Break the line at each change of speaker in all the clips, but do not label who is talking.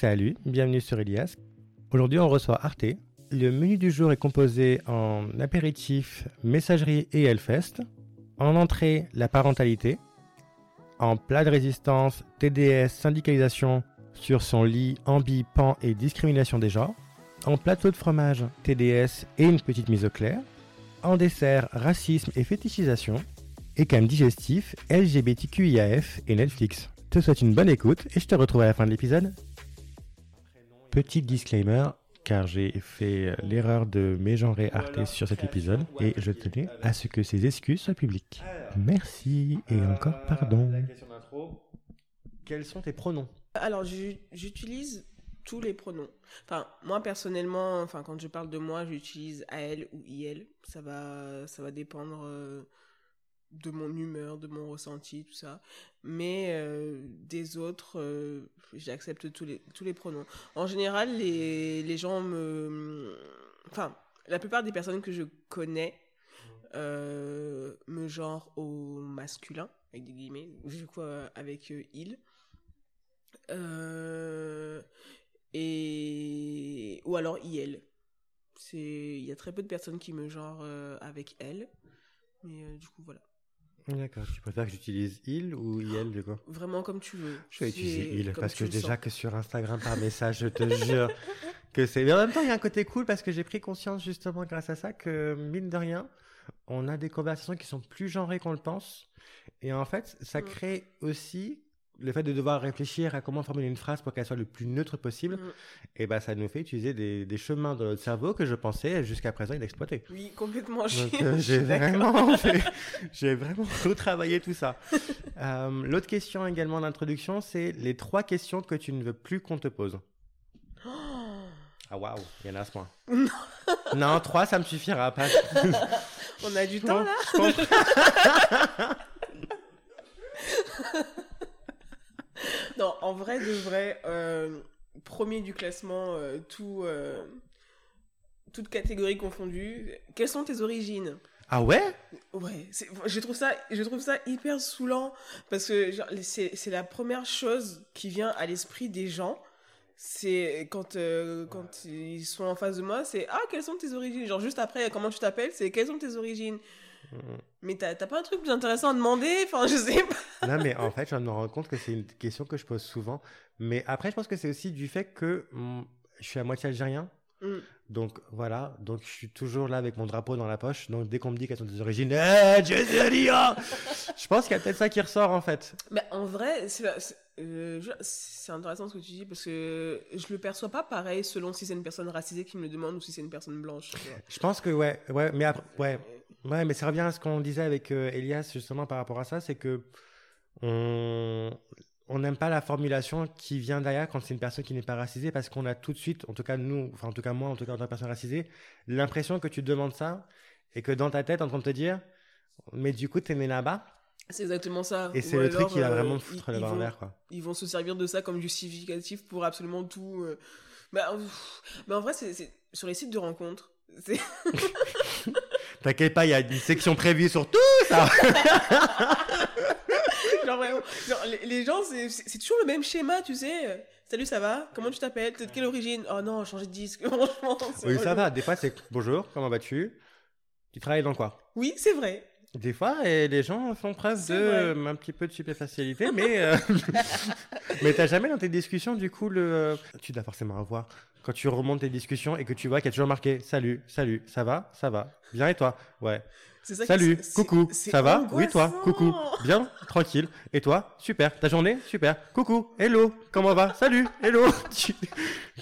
Salut, bienvenue sur Elias. Aujourd'hui, on reçoit Arte. Le menu du jour est composé en apéritif, messagerie et Hellfest. En entrée, la parentalité. En plat de résistance, TDS, syndicalisation sur son lit, ambi, pan et discrimination des genres. En plateau de fromage, TDS et une petite mise au clair. En dessert, racisme et fétichisation. Et comme digestif, LGBTQIAF et Netflix. Je te souhaite une bonne écoute et je te retrouve à la fin de l'épisode. Petit disclaimer, car j'ai fait l'erreur de mégenrer Arte sur cet épisode et je tenais à ce que ces excuses soient publiques. Merci et encore pardon. La question d'intro. Quels sont tes pronoms?
Alors, j'utilise tous les pronoms. Enfin, moi personnellement, enfin quand je parle de moi, j'utilise AL ou IL. Ça va, ça va dépendre euh, de mon humeur, de mon ressenti, tout ça. Mais euh, des autres, euh, j'accepte tous les, tous les pronoms. En général, les, les gens me... Enfin, la plupart des personnes que je connais euh, me genre au masculin, avec des guillemets, du coup avec il. et... Ou alors il. Il y a très peu de personnes qui me genre avec elle. Mais du coup, voilà.
D'accord, tu préfères que j'utilise il ou il du coup?
Vraiment comme tu veux.
Je vais utiliser il parce que déjà que sur Instagram par message, je te jure que c'est. Mais en même temps, il y a un côté cool parce que j'ai pris conscience justement grâce à ça que mine de rien, on a des conversations qui sont plus genrées qu'on le pense. Et en fait, ça mm. crée aussi le fait de devoir réfléchir à comment formuler une phrase pour qu'elle soit le plus neutre possible, mm. et ben ça nous fait utiliser des, des, chemins de notre cerveau que je pensais jusqu'à présent inexploiter.
Oui, complètement.
Euh, j'ai vraiment, j'ai vraiment retravaillé tout ça. euh, L'autre question également d'introduction, c'est les trois questions que tu ne veux plus qu'on te pose. Ah waouh, il y en a à ce point. non, trois, ça me suffira pas.
On a du temps là. non, en vrai, de vrai, euh, premier du classement, euh, tout, euh, toute catégorie confondue. Quelles sont tes origines?
Ah ouais?
Ouais, je trouve ça, je trouve ça hyper saoulant parce que c'est la première chose qui vient à l'esprit des gens. C'est quand quand ils sont en face de moi, c'est ah quelles sont tes origines? Genre juste après comment tu t'appelles, c'est quelles sont tes origines? Mais t'as pas un truc plus intéressant à demander? Enfin, je sais pas.
non, mais en fait, je me rends compte que c'est une question que je pose souvent. Mais après, je pense que c'est aussi du fait que mm, je suis à moitié algérien. Mm. Donc voilà, donc je suis toujours là avec mon drapeau dans la poche. Donc dès qu'on me dit qu'elles sont des origines, hey, je pense qu'il y a peut-être ça qui ressort en fait.
Mais en vrai, euh, c'est intéressant ce que tu dis parce que je le perçois pas pareil selon si c'est une personne racisée qui me le demande ou si c'est une personne blanche.
Je pense que ouais, ouais, mais après, ouais, Ouais, mais ça revient à ce qu'on disait avec euh, Elias justement par rapport à ça, c'est que on on n'aime pas la formulation qui vient derrière quand c'est une personne qui n'est pas racisée parce qu'on a tout de suite, en tout cas nous, enfin en tout cas moi, en tout cas en tant que personne racisée, l'impression que tu demandes ça et que dans ta tête, en train de te dire, mais du coup t'es né là-bas.
C'est exactement ça.
Et c'est le truc qui va vraiment euh, foutre le l'envers, quoi.
Ils vont se servir de ça comme justificatif pour absolument tout. Euh. Bah, mais en vrai, c'est sur les sites de rencontres.
T'inquiète pas, il y a une section prévue sur tout ça.
genre vraiment, les, gens, c'est toujours le même schéma, tu sais. Salut, ça va? Comment tu t'appelles? De quelle origine? Oh non, changer de disque. Franchement,
oui, ça va. Des fois, c'est bonjour, comment vas-tu? Tu travailles dans quoi?
Oui, c'est vrai.
Des fois, et les gens font preuve de un petit peu de superficialité, mais euh... mais t'as jamais dans tes discussions du coup le tu dois forcément avoir quand tu remontes tes discussions et que tu vois qu'il y a toujours marqué salut, salut, ça va, ça va, bien et toi, ouais. Ça salut, coucou, ça va, oui toi, coucou, bien, tranquille, et toi, super, ta journée, super, coucou, hello, comment va, salut, hello. Tu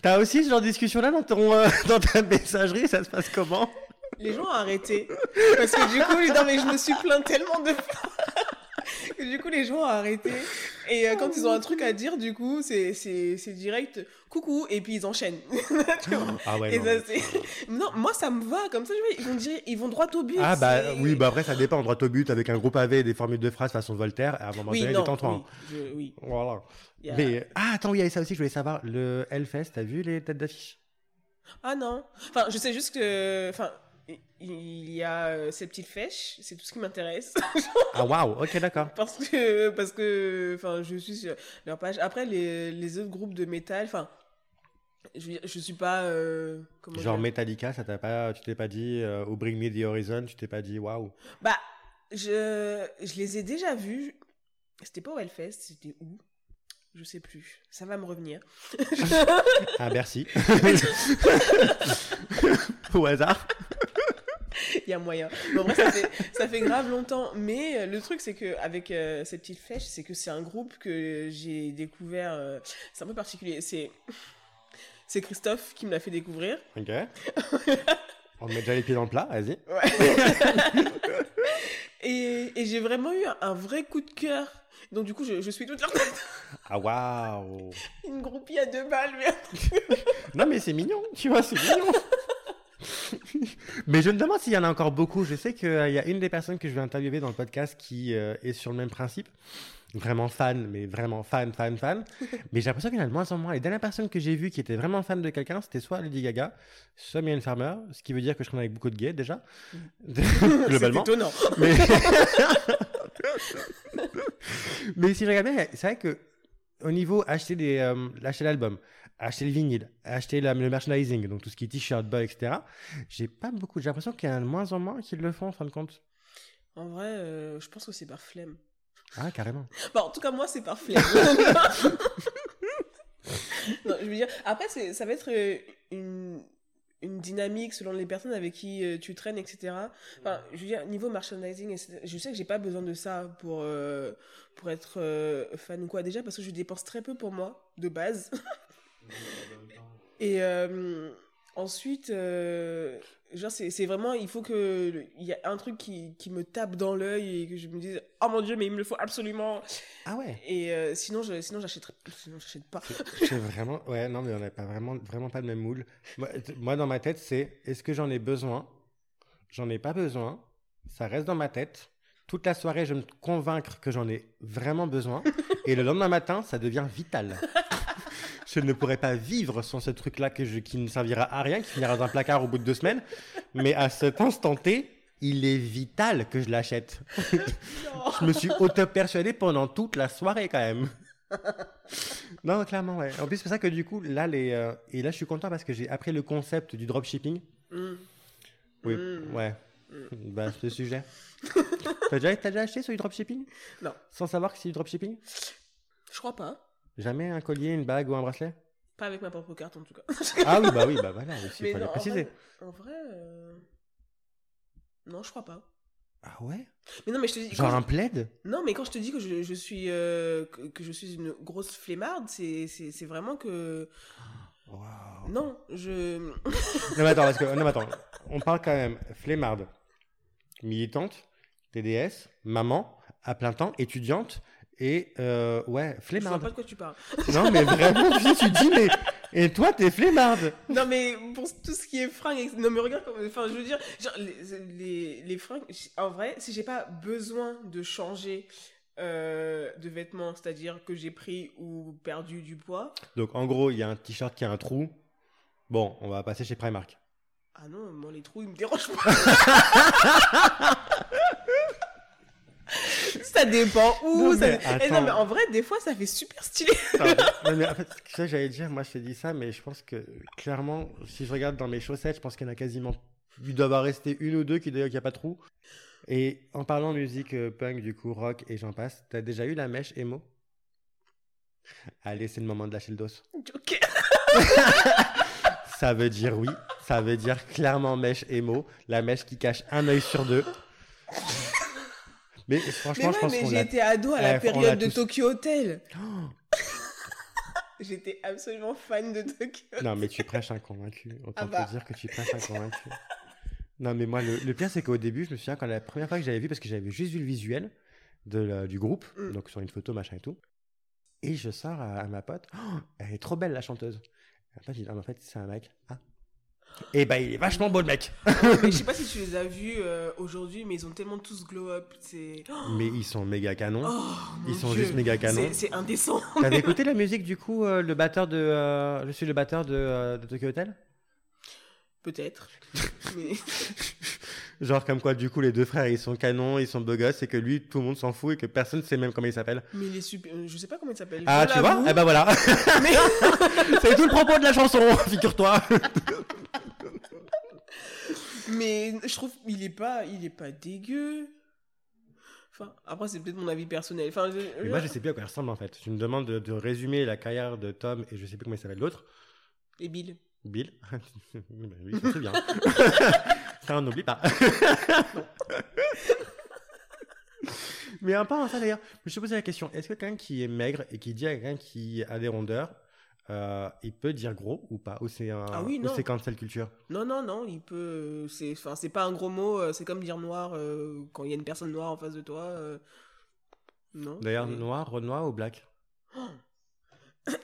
as aussi ce genre de discussion là dans ton euh, dans ta messagerie, ça se passe comment?
Les gens ont arrêté. Parce que du coup, non, mais je me suis plaint tellement de fois. Que du coup, les gens ont arrêté. Et euh, quand ils ont un truc à dire, du coup, c'est, c'est, c'est direct coucou, et puis ils enchaînent.
ah ouais.
non, non, moi, ça me va. Comme ça, ils vont, dire, ils vont droit au but.
Ah bah oui, bah après, ça dépend. Droit au but, avec un groupe AV, des formules de phrases façon Voltaire, à un moment donné, détends Oui, oui. Voilà. Mais, ah, attends, oui, il y avait ça aussi, je voulais savoir. Le Hellfest, t'as vu les têtes d'affiche?
Ah non. Enfin, je sais juste que. Enfin il y a euh, ces petites fèches, c'est tout ce qui m'intéresse.
ah waouh, ok d'accord.
Parce que parce que enfin je suis sur leur page. Après les, les autres groupes de métal, enfin Je, je suis pas. euh, comment
Genre Metallica, ça t'a pas, tu t'es pas dit, euh, ou Bring Me the Horizon, tu t'es pas dit, waouh.
Bah, je, je les ai déjà vus. C'était pas au Hellfest, c'était où? Je sais plus. Ça va me revenir.
Ah, merci. Au hasard.
Il y a moyen. Bon, bref, ça fait, ça fait grave longtemps. Mais euh, le truc, c'est que avec euh, ces petites flèches, c'est que c'est un groupe que j'ai découvert. euh, c'est un peu particulier. C'est c'est Christophe qui me l'a fait découvrir.
Ok. On met déjà les pieds dans le plat, vas-y.
Et, et j'ai vraiment eu un, un vrai coup de cœur. Donc du coup, je, je suis toute leur tête.
Ah, waouh.
Une groupie à deux balles. Mais...
Non, mais c'est mignon, tu vois, c'est mignon. mais je me demande s'il y en a encore beaucoup. Je sais qu'il y a une des personnes que je vais interviewer dans le podcast qui euh, est sur le même principe. Vraiment fan, mais vraiment fan, fan, fan. Mais j'ai l'impression qu'il y en a de moins en moins. Les dernières personnes que j'ai vues qui étaient vraiment fans de quelqu'un, c'était soit Lady Gaga, soit Mylène Farmer, ce qui veut dire que je traîne avec beaucoup de gays déjà, globalement.
C'est étonnant.
Mais... Mais si je regarde bien, c'est vrai que au niveau acheter des, euh, acheter l'album, acheter le vinyle, acheter la- le merchandising, donc tout ce qui est t-shirt, bas, etc. J'ai pas beaucoup. J'ai l'impression qu'il y en a de moins en moins qui le font en fin de compte.
En vrai, euh, je pense que c'est par flemme.
Ah carrément.
Bon, en tout cas, moi, c'est par flemme. non, je veux dire, après, c'est- ça va être euh, une, une dynamique selon les personnes avec qui euh, tu traînes, etc. Enfin, je veux dire, niveau merchandising, etc., je sais que j'ai pas besoin de ça pour, euh, pour être euh, fan ou quoi. Déjà, parce que je dépense très peu pour moi, de base. Et euh, ensuite, euh, genre, c'est vraiment, il faut que il y a un truc qui, qui me tape dans l'œil et que je me dise, oh mon dieu, mais il me le faut absolument.
Ah ouais.
Et euh, sinon, je, sinon j'achèterais, sinon j'achète pas.
C'est vraiment. Ouais, non, mais on n'a pas vraiment, vraiment pas le même moule. Moi, moi, dans ma tête, c'est est-ce que j'en ai besoin? J'en ai pas besoin. Ça reste dans ma tête. Toute la soirée, je vais me convaincre que j'en ai vraiment besoin. Et le lendemain matin, ça devient vital. Je ne pourrais pas vivre sans ce truc-là que je- qui ne servira à rien, qui finira dans un placard au bout de deux semaines. Mais à cet instant T, il est vital que je l'achète. Je me suis auto-persuadé pendant toute la soirée quand même. Non, clairement, ouais. En plus, c'est pour ça que du coup, là, les, euh, et là, je suis content parce que j'ai appris le concept du dropshipping.
Mm.
Oui,
Mm.
ouais. Bah, c'est le sujet. T'as déjà, t'as déjà acheté sur du dropshipping?
Non.
Sans savoir que c'est du dropshipping?
Je crois pas.
Jamais un collier, une bague ou un bracelet?
Pas avec ma propre carte en tout cas.
Ah oui, bah oui, bah voilà, aussi,
Mais non, en
préciser.
vrai, en vrai, euh, non, je crois pas.
Ah ouais?
Mais non, mais je te dis.
Genre un
je-
plaid?
Non, mais quand je te dis que je, je suis euh, que, je suis une grosse flemmarde, c'est c'est c'est vraiment que
Waouh.
non, je
Non, mais attends, parce que, non, mais attends, on parle quand même flemmarde, militante, TDS, maman, à plein temps, étudiante, et euh, ouais,
je vois
flemmarde.
pas de quoi tu parles.
Non, mais vraiment, tu te dis, mais. Et toi, t'es flemmarde
Non, mais pour tout ce qui est fringues, non, mais regarde, enfin, je veux dire, genre, les, les, les fringues, en vrai, si j'ai pas besoin de changer euh, de vêtements, c'est-à-dire que j'ai pris ou perdu du poids,
Donc, en gros, il y a un t-shirt qui a un trou. Bon, on va passer chez Primark.
ah non, moi, les trous, ils me dérangent pas. ça dépend où.
Non,
ça...
mais
Eh non, mais en vrai, des fois, ça fait super stylé.
non, mais en fait, ça, j'allais dire, moi, je te dis ça, mais je pense que, clairement, si je regarde dans mes chaussettes, je pense qu'il y en a quasiment. Il doit avoir resté une ou deux qui, d'ailleurs, qui a pas de trou. Et en parlant musique euh, punk, du coup, rock et j'en passe, t'as déjà eu la mèche emo? Allez, c'est le moment de lâcher le dos.
ok.
Ça veut dire oui. Ça veut dire clairement mèche emo. La mèche qui cache un œil sur deux. Mais franchement,
Mais
je
ouais,
pense
mais j'étais ado à la période de
tous.
Tokyo Hotel.
Oh
J'étais absolument fan de Tokyo
non, mais tu prêches un convaincu. Autant
Ah bah.
te dire que tu prêches un convaincu. Non, mais moi, le, le pire, c'est qu'au début, je me souviens quand la première fois que j'avais vu, parce que j'avais juste vu le visuel de la- du groupe,
Mm.
donc sur une photo, machin et tout. Et je sors à, à ma pote, Oh, elle est trop belle la chanteuse. Après, je ah, mais en fait, c'est un mec. Ah. Et bah, il est vachement beau le mec.
Mais je sais pas si tu les as vus euh, aujourd'hui, mais ils ont tellement tous glow up. C'est. Oh,
Mais ils sont méga canons.
mon
Ils sont
Dieu.
juste méga canons.
C'est- indécent.
T'avais écouté la musique du coup, euh, le batteur de. euh, je suis le batteur de, de Tokyo Hotel?
Peut-être. mais...
Genre comme quoi, du coup, les deux frères, ils sont canons, ils sont beaux gosses, et que lui, tout le monde s'en fout, et que personne ne sait même comment il s'appelle.
Mais il est super. euh, Je sais pas comment il s'appelle.
Ah, tu vois Eh ben voilà.
mais-
C'est tout le propos de la chanson, figure-toi.
Mais je trouve il est pas, il est pas dégueu. Enfin, après c'est peut-être mon avis personnel. Enfin, je-
Mais moi, je sais plus à quoi il ressemble en fait. Tu me demandes de, de résumer la carrière de Tom, et je sais plus comment il s'appelle l'autre.
Et Bill.
Bill. Oui, me souviens. ça, on n'oublie pas. Mais en parlant de ça d'ailleurs, je me suis posé la question est-ce que quelqu'un qui est maigre et qui dit à quelqu'un qui a des rondeurs, euh, il peut dire gros ou pas Ou c'est un,
Ah oui,
ou c'est cancel culture?
Non, non, non, il peut. C'est, enfin, c'est pas un gros mot. euh, C'est comme dire noir euh, quand il y a une personne noire en face de toi. euh, Non.
D'ailleurs,
c'est-
noir, Renoir ou black?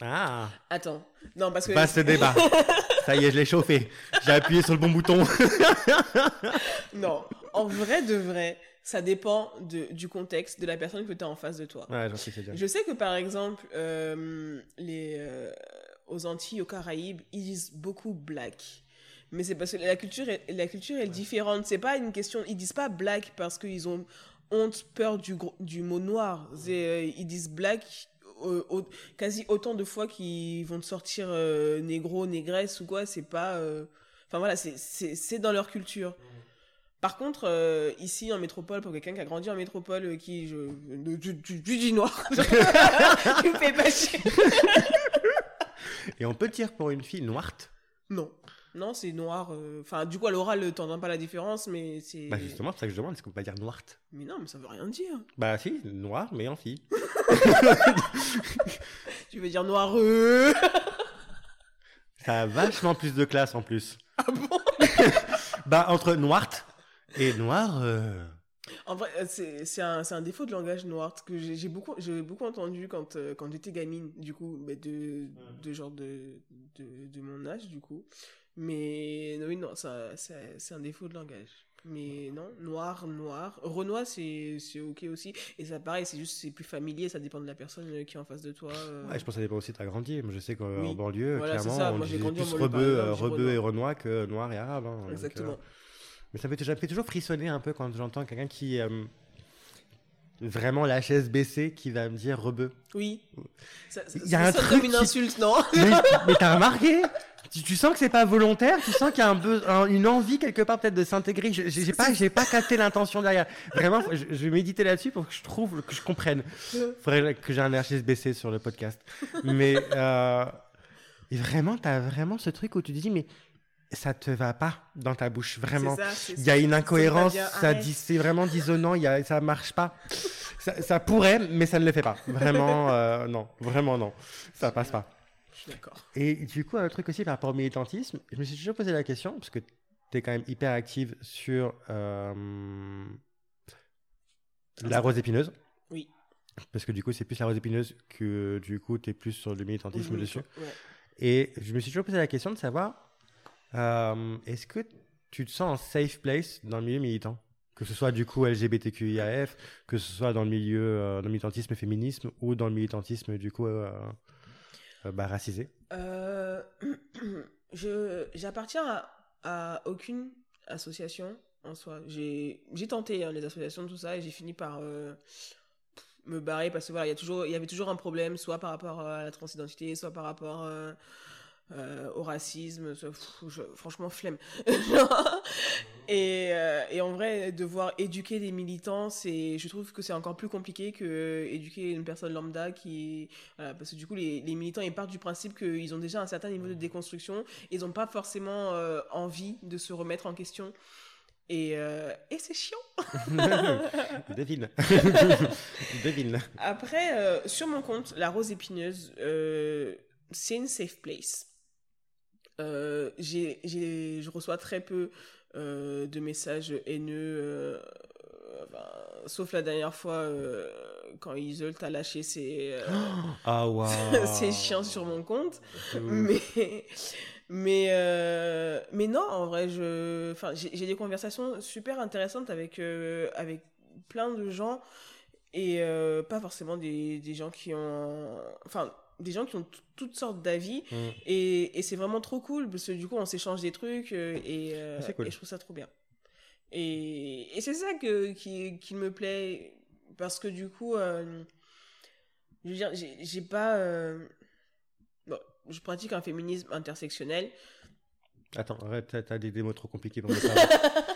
Ah
Attends. Non, parce que.
Passe le débat. Ça y est, je l'ai chauffé. J'ai appuyé sur le bon bouton.
non. En vrai de vrai, ça dépend de, du contexte de la personne que tu as en face de toi.
Ouais, j'en sais c'est bien.
Je sais que par exemple, euh, les, euh, aux Antilles, aux Caraïbes, ils disent beaucoup black. Mais c'est parce que la culture est, la culture est différente. C'est pas une question. Ils disent pas black parce qu'ils ont honte, peur du, du mot noir. Euh, ils disent black euh, au- quasi autant de fois qu'ils vont te sortir euh, négro, négresse ou quoi. C'est pas. euh, Enfin voilà, c'est- dans leur culture. Par contre, euh, ici en métropole, pour quelqu'un qui a grandi en métropole, euh, qui je, de- du, du, du dis noir, tu me fais pas chier.
Et on peut dire pour une fille noirte?
Non, non, c'est noir. euh, Enfin, du coup, à l'oral, t'entends pas la différence, mais c'est.
Bah justement, c'est ça que je demande, est-ce qu'on peut pas dire noirte?
Mais non, mais ça veut rien dire.
Bah si, noir, mais en fille.
Tu veux dire noireux?
Ça a vachement plus de classe en plus.
Ah bon?
Bah entre noirte et noir... euh,
En vrai, euh, c'est un, défaut de langage noir que j'ai beaucoup, j'ai beaucoup entendu quand, euh, quand j'étais gamine, du coup, mais de, de genre de, de, de mon âge, du coup. Mais oui, non, ça, ça- c'est un défaut de langage. Mais non, noir, noir. Renoir, c'est c'est ok aussi. Et ça, pareil, c'est juste, c'est plus familier, ça dépend de la personne euh, qui est en face de toi. euh.
Ouais, je pense que ça dépend aussi de ta grandi. Moi, je sais qu'en
Oui.
banlieue,
Voilà,
clairement,
ça.
on
Moi,
disait
grandi
plus rebeu, euh, rebeu et
Renoir.
renois que noir et arabe. hein. Donc,
Exactement.
euh, Mais ça me fait, toujours frissonner un peu quand j'entends quelqu'un qui... euh, Vraiment la chaise baissée qui va me dire rebeu.
Oui. Ça, ça,
Il y a
ça
un
sonne
truc
comme une
qui-
insulte, non?
Mais mais t'as remarqué? Tu, tu sens que c'est pas volontaire, tu sens qu'il y a un be- un- une envie quelque part peut-être de s'intégrer? Je- J'ai j'ai pas, j'ai pas capté l'intention derrière. Vraiment, je, je vais méditer là-dessus pour que je trouve, que je comprenne. Faudrait que j'ai un RHSBC sur le podcast. Mais euh, et vraiment, t'as vraiment ce truc où tu te dis mais ça te va pas dans ta bouche, vraiment. Il y a une incohérence, ça c'est vraiment dissonant, y a, ça marche pas. Ça, ça pourrait, mais ça ne le fait pas. Vraiment, euh, non, vraiment non, ça passe pas.
Je suis d'accord.
Et du coup, un truc aussi par rapport au militantisme, je me suis toujours posé la question, parce que tu es quand même hyper active sur euh, la rose épineuse.
Oui.
Parce que du coup, c'est plus la rose épineuse que du coup, tu es plus sur le militantisme dessus.
ouais.
Et je me suis toujours posé la question de savoir euh, est-ce que tu te sens en safe place dans le milieu militant? Que ce soit du coup LGBTQIAF, que ce soit dans le milieu euh, dans le militantisme féminisme ou dans le militantisme du coup euh, bah, racisé.
Euh, je j'appartiens à, à aucune association en soi. J'ai tenté hein, les associations tout ça et j'ai fini par euh, me barrer parce que voilà il y a toujours il y avait toujours un problème soit par rapport à la transidentité soit par rapport euh, euh, au racisme franchement flemme et, euh, et en vrai devoir éduquer des militants c'est je trouve que c'est encore plus compliqué que éduquer une personne lambda qui voilà, parce que du coup les, les militants ils partent du principe qu'ils ont déjà un certain niveau de déconstruction ils n'ont pas forcément euh, envie de se remettre en question et, euh, et c'est chiant
Devine. Devine.
Après, euh, sur mon compte, la rose épineuse, euh, c'est une safe place. Euh, j'ai, j'ai, je reçois très peu euh, de messages haineux, euh, sauf la dernière fois euh, quand Isol t'a lâché ses,
Ah
ses chiens sur mon compte. Mais, mais, mais non, en vrai, je, enfin, j'ai des conversations super intéressantes avec, avec plein de gens et pas forcément des, des gens qui ont, enfin, des gens qui ont toutes sortes d'avis
Mm.
et, et c'est vraiment trop cool parce que du coup, on s'échange des trucs euh, et, euh,
cool.
et je trouve ça trop bien. Et, et c'est ça que, qui, qui me plaît. Parce que du coup, euh, je veux dire, j'ai pas. euh, bon, je pratique un féminisme intersectionnel.
Attends, arrête, t'as- des, des mots trop compliqués pour me parler.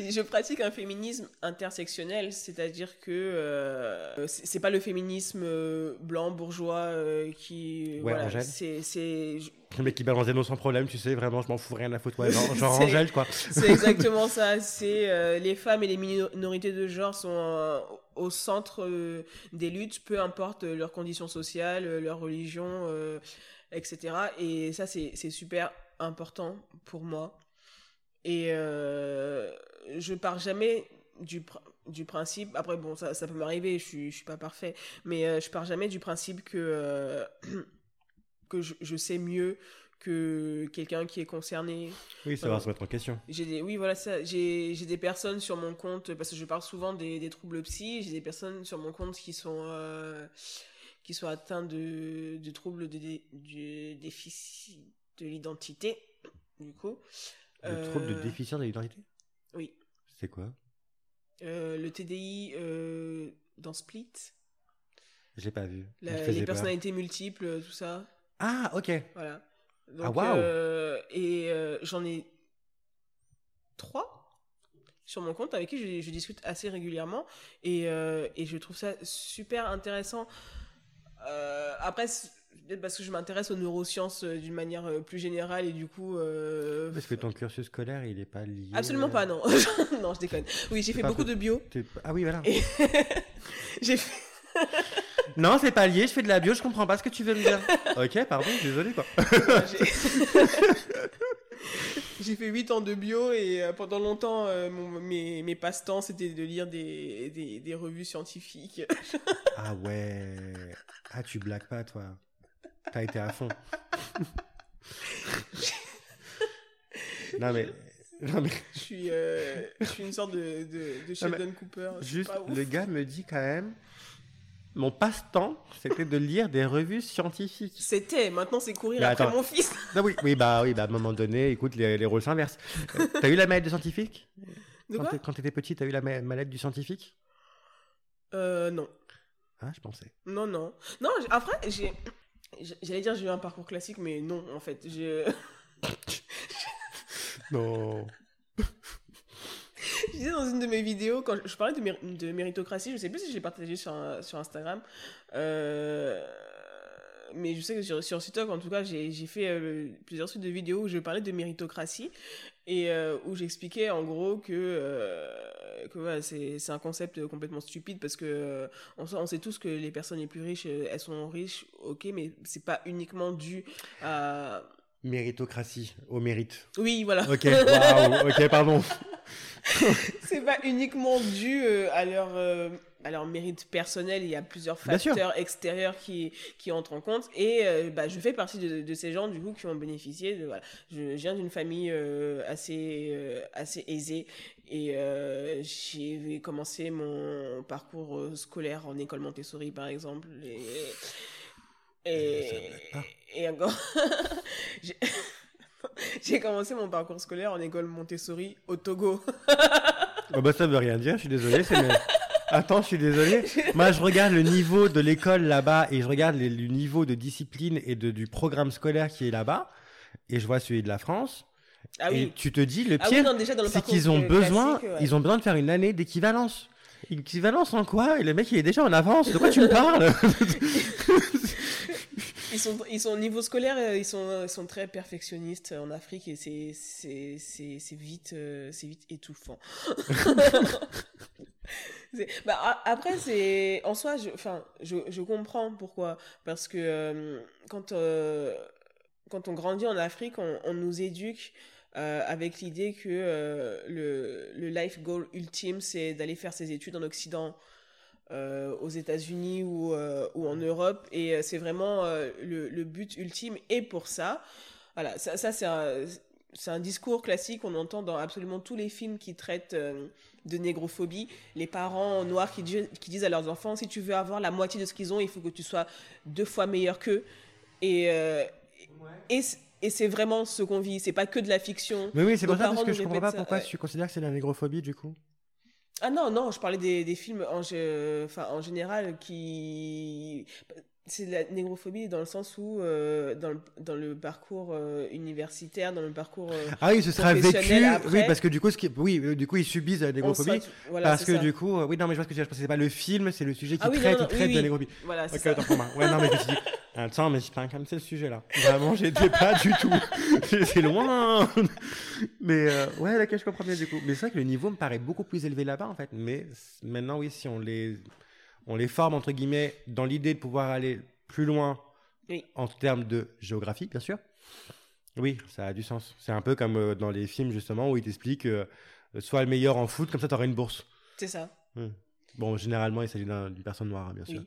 Je pratique un féminisme intersectionnel, c'est-à-dire que euh, c'est pas le féminisme euh, blanc bourgeois euh, qui
Ouais,
voilà,
Angèle.
c'est c'est
mec qui balance des noms sans problème, tu sais, vraiment, je m'en fous rien à foutre. Ouais, genre, genre Angèle, quoi.
c'est exactement ça. C'est euh, les femmes et les minorités de genre sont au centre des luttes, peu importe leurs conditions sociales, leur religion, etc. Et ça c'est c'est super important pour moi. Et euh, je pars jamais du, pr- du principe, après bon, ça, ça peut m'arriver, je suis, je suis pas parfait, mais euh, je pars jamais du principe que, euh, que je, je sais mieux que quelqu'un qui est concerné.
Oui, ça va se mettre en question.
J'ai des, oui, voilà ça. J'ai, des personnes sur mon compte, parce que je parle souvent des, des troubles psy, j'ai des personnes sur mon compte qui sont, euh, qui sont atteintes de, de troubles de, du déficit de l'identité, du coup.
Le trouble de
Euh,
déficient de l'identité?
Oui.
C'est quoi?
Euh, le TDI euh, dans Split,
J'ai pas vu.
la- les personnalités multiples, tout ça.
Ah, ok.
Voilà.
Ah, waouh.
et j'en ai trois sur mon compte avec qui je, je discute assez régulièrement et, et je trouve ça super intéressant. Après, peut-être parce que je m'intéresse aux neurosciences euh, d'une manière euh, plus générale et du coup. euh,
Parce que ton cursus scolaire, il est pas lié.
Absolument pas, non. non, je déconne. Oui, j'ai fait beaucoup de bio.
Ah oui, voilà.
Et- J'ai fait.
Non, c'est pas lié, je fais de la bio, je comprends pas ce que tu veux me dire. ok, pardon, désolé quoi.
J'ai- fait 8 ans de bio et pendant longtemps, euh, mon- mes, mes passe-temps, c'était de lire des, des, des revues scientifiques.
Ah ouais. Ah, tu blagues pas, toi. T'as été à fond. non mais. Non mais.
Je suis, euh, je suis une sorte de, de, de Sheldon Cooper.
Juste, le gars me dit quand même. Mon passe-temps, c'était de lire des revues scientifiques.
C'était, maintenant c'est courir
Mais
après
attends.
mon fils.
Ah oui, oui, bah oui, bah à un moment donné, écoute, les, les rôles s'inversent. Euh, T'as eu la maladie de scientifique?
De
Quand
quoi?
t'es- Quand t'étais petit, t'as eu la ma- maladie du scientifique?
Euh, Non.
Ah, je pensais.
Non, non. Non, après, j'ai. J'allais dire j'ai eu un parcours classique, mais non, en fait. Je...
Non.
Je disais dans une de mes vidéos, quand je, je parlais de, de méritocratie, je sais plus si je l'ai partagé sur, un- sur Instagram, euh, mais je sais que sur, sur TikTok, en tout cas, j'ai j'ai fait euh, plusieurs suites de vidéos où je parlais de méritocratie et euh, où j'expliquais en gros que, euh, que voilà, c'est un concept complètement stupide parce que euh, on, sait, on sait tous que les personnes les plus riches, elles sont riches, ok, mais c'est pas uniquement dû à...
Méritocratie, au mérite.
Oui, voilà.
Ok, waouh, ok, pardon.
C'est pas uniquement dû euh, à leur euh, à leur mérite personnel il y a plusieurs facteurs extérieurs qui qui entrent en compte. Et euh, bah je fais partie de, de ces gens du coup qui ont bénéficié de voilà. Je viens d'une famille euh, assez euh, assez aisée. Et j'ai commencé mon parcours scolaire en école Montessori par exemple. Et
pas.
et encore j'ai commencé mon parcours scolaire en école Montessori au Togo
Oh bah ça veut rien dire, je suis désolé. c'est Attends, je suis désolé. Moi, je regarde le niveau de l'école là-bas et je regarde les- le niveau de discipline et de, du programme scolaire qui est là-bas. Et je vois celui de la France.
Ah
Et
oui.
tu te dis, le
Ah oui,
pire, c'est qu'ils ont besoin,
classique, ouais.
ils ont besoin de faire une année d'équivalence. Équivalence en quoi? Et le mec, il est déjà en avance. De quoi tu me parles?
Ils sont, ils sont au niveau scolaire, euh, ils sont, ils sont très perfectionnistes en Afrique et c'est, c'est, c'est, c'est vite, euh, c'est vite étouffant. Bah, après, c'est en soi, je, enfin, je, je comprends pourquoi, parce que euh, quand, euh, quand on grandit en Afrique, on, nous éduque euh, avec l'idée que euh, le, le life goal ultime, c'est d'aller faire ses études en Occident. Euh, aux États-Unis ou, euh, ou en Europe et euh, c'est vraiment le, le but ultime et pour ça voilà ça, ça c'est un discours classique qu'on entend dans absolument tous les films qui traitent de négrophobie les parents noirs qui, di- qui disent à leurs enfants si tu veux avoir la moitié de ce qu'ils ont il faut que tu sois deux fois meilleur qu'eux et et, c- et c'est vraiment ce qu'on vit. C'est pas que de la fiction.
Mais oui, c'est pour ça parce que je comprends pas
ça,
pourquoi
ouais.
tu considères que c'est de la négrophobie du coup.
Ah non, non, je parlais des, des films en, enfin, en général qui. C'est de la négrophobie dans le sens où, euh, dans, le, dans le parcours euh, universitaire, dans le parcours. euh,
Ah oui, ce sera vécu.
Après.
Oui, parce que du coup, ce qui... oui, du coup, ils subissent la négrophobie.
voilà,
parce que
ça.
du coup, oui, non, mais je vois ce que tu veux dire. C'est pas le film, c'est le sujet qui
Ah oui,
traite,
non,
il
oui,
traite de la négrophobie.
Voilà, c'est
Ok,
ça.
moi. Ouais, non, mais je me suis dit, attends, mais c'est pas comme c'est le sujet là. Vraiment, j'étais pas du tout. C'est loin. Mais euh, ouais, je comprends bien du coup. Mais c'est vrai que le niveau me paraît beaucoup plus élevé là-bas en fait. Mais maintenant, oui, si on les, on les forme entre guillemets dans l'idée de pouvoir aller plus loin
Oui.
en termes de géographie, bien sûr. Oui, ça a du sens. C'est un peu comme euh, dans les films justement où ils t'expliquent euh, sois le meilleur en foot, comme ça tu auras une bourse.
C'est ça.
Bon, généralement, il s'agit d'un- d'une personne noire, hein, bien
Oui.
sûr.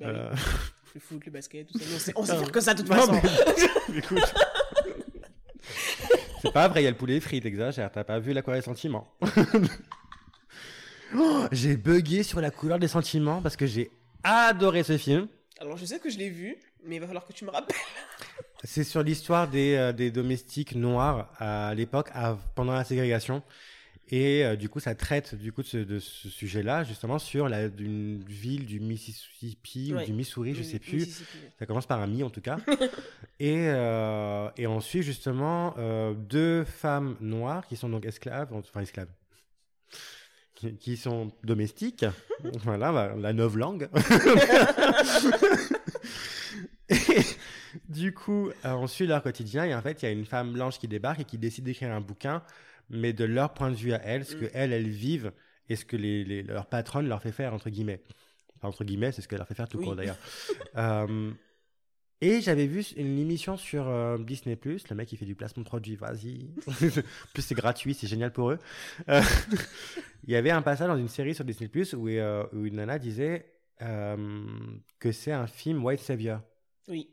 Bah
Euh,
oui. Le foot, le basket, tout ça. On sait, on sait faire que ça de toute façon.
mais- Écoute. C'est pas vrai, il y a le poulet frit, t'exagères. T'as pas vu la couleur des sentiments. Oh, j'ai bugué sur la couleur des sentiments parce que j'ai adoré ce film.
Alors, je sais que je l'ai vu, mais il va falloir que tu me rappelles.
C'est sur l'histoire des, euh, des domestiques noirs à l'époque, pendant la ségrégation. Et euh, du coup, ça traite du coup de ce, de ce sujet-là, justement, sur la, d'une ville du Mississippi ou du Missouri, je
Oui,
sais plus. Ça commence par un mi en tout cas. et, euh, et on suit justement euh, deux femmes noires qui sont donc esclaves, enfin esclaves, qui, qui sont domestiques. voilà, la, la novlangue. et du coup, euh, on suit leur quotidien et en fait, il y a une femme blanche qui débarque et qui décide d'écrire un bouquin, mais de leur point de vue à elles, ce que
Mm.
elles, elles vivent et ce que les, les- leur patronne leur fait faire, entre guillemets. Enfin, entre guillemets, c'est ce qu'elle leur fait faire tout
Oui.
court d'ailleurs. Euh, et j'avais vu une émission sur euh, Disney+, le mec il fait du placement de produit, vas-y. Plus c'est gratuit, c'est génial pour eux. Euh, il y avait un passage dans une série sur Disney+, où, euh, où une nana disait que c'est un film White Savior.
Oui.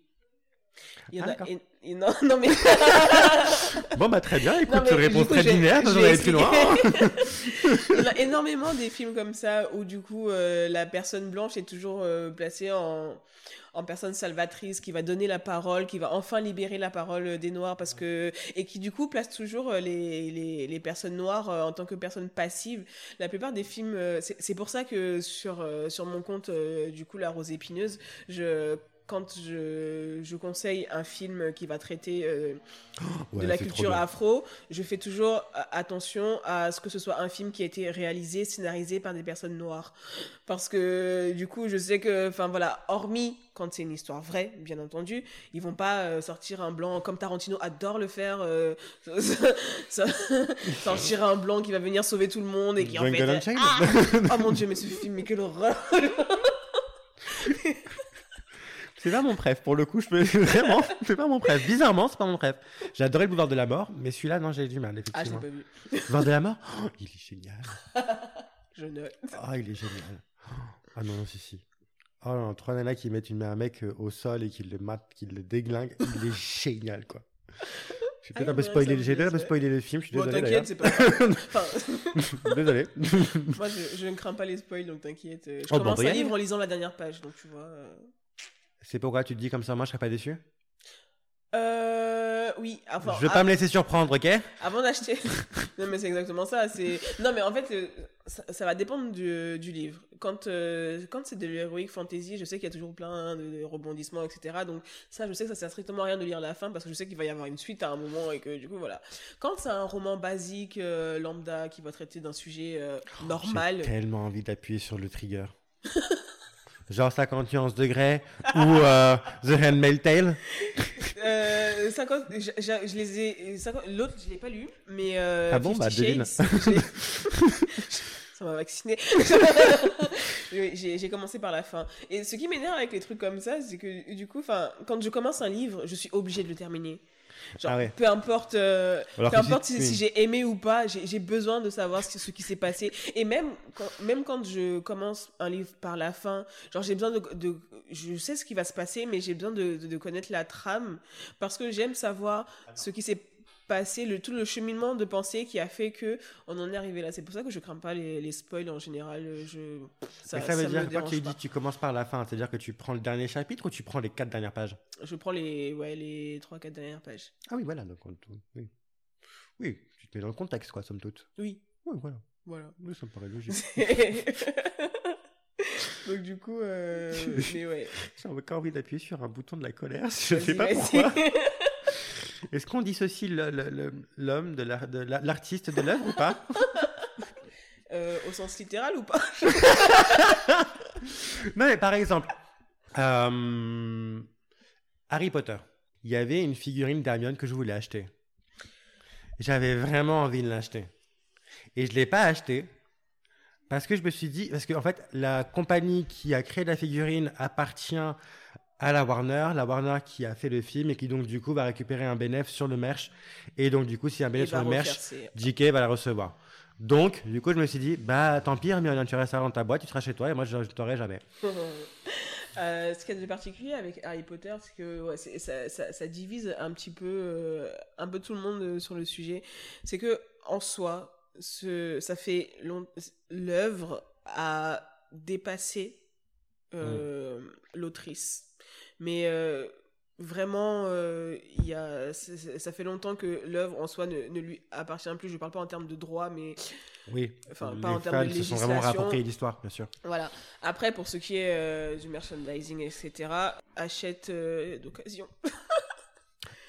Il y en
Ah,
a. non, non, mais.
Bon bah très bien, écoute,
Non,
réponse
coup,
très
je
j'en
vais
avais plus loin.
Il y a énormément des films comme ça où du coup euh, la personne blanche est toujours euh, placée en, en personne salvatrice qui va donner la parole, qui va enfin libérer la parole euh, des noirs parce que et qui du coup place toujours les, les, les personnes noires en tant que personnes passives. La plupart des films, c'est c'est pour ça que sur sur mon compte du coup la rose épineuse, je quand je, je conseille un film qui va traiter euh,
Ouais,
de la culture afro, je fais toujours euh, attention à ce que ce soit un film qui a été réalisé, scénarisé par des personnes noires. Parce que du coup, je sais que, enfin voilà, hormis quand c'est une histoire vraie, bien entendu, ils vont pas euh, sortir un blanc comme Tarantino adore le faire, euh, sortir un blanc qui va venir sauver tout le monde et qui en
Django
fait... Ah oh mon dieu, mais ce film, mais quelle horreur
C'est pas mon préf, pour le coup, je peux vraiment, c'est pas mon préf. Bizarrement, c'est pas mon préf. J'ai adoré le boulevard de la mort, mais celui-là, non, j'ai du mal,
Ah, je l'ai
effectivement.
pas vu.
Le boulevard de la mort, oh, il est génial.
Je note.
Ah, il est génial. Ah non, non, si, si. Oh non, trois nanas qui mettent une, un mec euh, au sol et qui le matent, qui le déglinguent, il est génial, quoi. J'ai
Ah,
peut-être un peu spoilé, j'ai peut-être un peu spoilé le film, je suis
Bon,
désolé
t'inquiète, c'est pas... Enfin,
désolé.
Moi, je, je ne crains pas les spoils, donc t'inquiète. Je
Oh, bah,
commence
on va y
un livre en lisant la dernière page, donc tu vois. euh.
C'est pourquoi tu te dis comme ça, moi je serais pas déçu?
Euh, oui, enfin.
Je veux pas me laisser surprendre, ok?
Avant d'acheter. non, mais c'est exactement ça. C'est... Non, mais en fait, ça, ça va dépendre du, du livre. Quand, euh, quand c'est de l'heroic fantasy, je sais qu'il y a toujours plein de, de rebondissements, etc. Donc, ça, je sais que ça sert strictement à rien de lire la fin parce que je sais qu'il va y avoir une suite à un moment et que du coup, voilà. Quand c'est un roman basique, euh, lambda, qui va traiter d'un sujet euh, normal.
J'ai tellement envie d'appuyer sur le trigger. Genre 51 degrés ou euh, The Handmaid's Tale.
Euh, 50, je, je- je les ai. 50 L'autre, je l'ai pas lu, mais. Euh,
Ah bon, bah, devine.
Ça m'a vacciné. J'ai j'ai commencé par la fin. Et ce qui m'énerve avec les trucs comme ça, c'est que du coup, enfin, quand je commence un livre, je suis obligée de le terminer. Genre,
Ah ouais.
peu importe, euh, peu importe si, j'ai aimé ou pas, j'ai besoin de savoir ce, ce qui s'est passé. Et même quand, même quand je commence un livre par la fin, genre j'ai besoin de, de- je sais ce qui va se passer, mais j'ai besoin de, de, de connaître la trame parce que j'aime savoir ce qui s'est passé le, tout le cheminement de pensée qui a fait que on en est arrivé là. C'est pour ça que je crains pas les, les spoils en général. Je,
ça, ça veut dire, quoi tu dis tu commences par la fin, c'est-à-dire que tu prends le dernier chapitre ou tu prends les quatre dernières pages?
Je prends les, ouais, les 3-4 dernières pages.
Ah oui, voilà. Donc, oui. oui, tu te mets dans le contexte, quoi, somme toute.
Oui.
Oui, voilà.
Voilà.
Oui, ça me paraît logique.
Donc du coup, euh... mais ouais.
J'ai encore envie d'appuyer sur un bouton de la colère, je sais pas pourquoi. Est-ce qu'on dissocie l'homme de l'artiste de l'œuvre ou pas
euh, Au sens littéral ou pas
Non, mais par exemple, euh, Harry Potter. Il y avait une figurine d'Hermione que je voulais acheter. J'avais vraiment envie de l'acheter. Et je ne l'ai pas acheté parce que je me suis dit, parce qu'en en fait, la compagnie qui a créé la figurine appartient à la Warner, la Warner qui a fait le film et qui donc du coup va récupérer un bénéfice sur le merch. Et donc du coup, si y a un bénéfice sur le merch, JK va la recevoir. Donc, du coup, je me suis dit, bah tant pis, Hermione, tu restes dans ta boîte, tu seras chez toi et moi je ne t'aurai jamais.
Euh, ce qui est de particulier avec Harry Potter, c'est que ouais, ça, ça, ça, divise un petit peu, euh, un peu tout le monde euh, sur le sujet. C'est que en soi, ce, ça fait l'œuvre a dépassé euh, mm. l'autrice. Mais euh, vraiment, euh, y a, ça fait longtemps que l'œuvre en soi ne, ne, lui appartient plus. Je ne parle pas en termes de droit, mais.
Oui,
enfin, pas en termes de législation.
se sont vraiment rappropriés l'histoire, bien sûr.
Voilà. Après, pour ce qui est du merchandising, etc., achète d'occasion.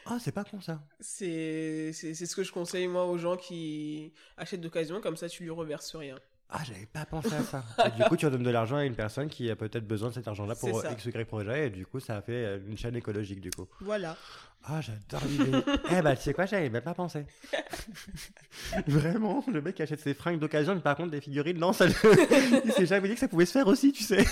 Ah, c'est pas con ça.
C'est ce que je conseille moi aux gens qui achètent d'occasion, comme ça tu lui reverses rien.
Ah, j'avais pas pensé à ça. du coup, tu redonnes de l'argent à une personne qui a peut-être besoin de cet argent-là pour X ou Y projet, et du coup, ça a fait euh, une chaîne écologique, du coup.
Voilà.
Ah, j'adore l'idée. eh bah, tu sais quoi, j'avais même pas pensé. Vraiment, le mec qui achète ses fringues d'occasion, mais par contre, des figurines, non, ça il s'est jamais dit que ça pouvait se faire aussi, tu sais.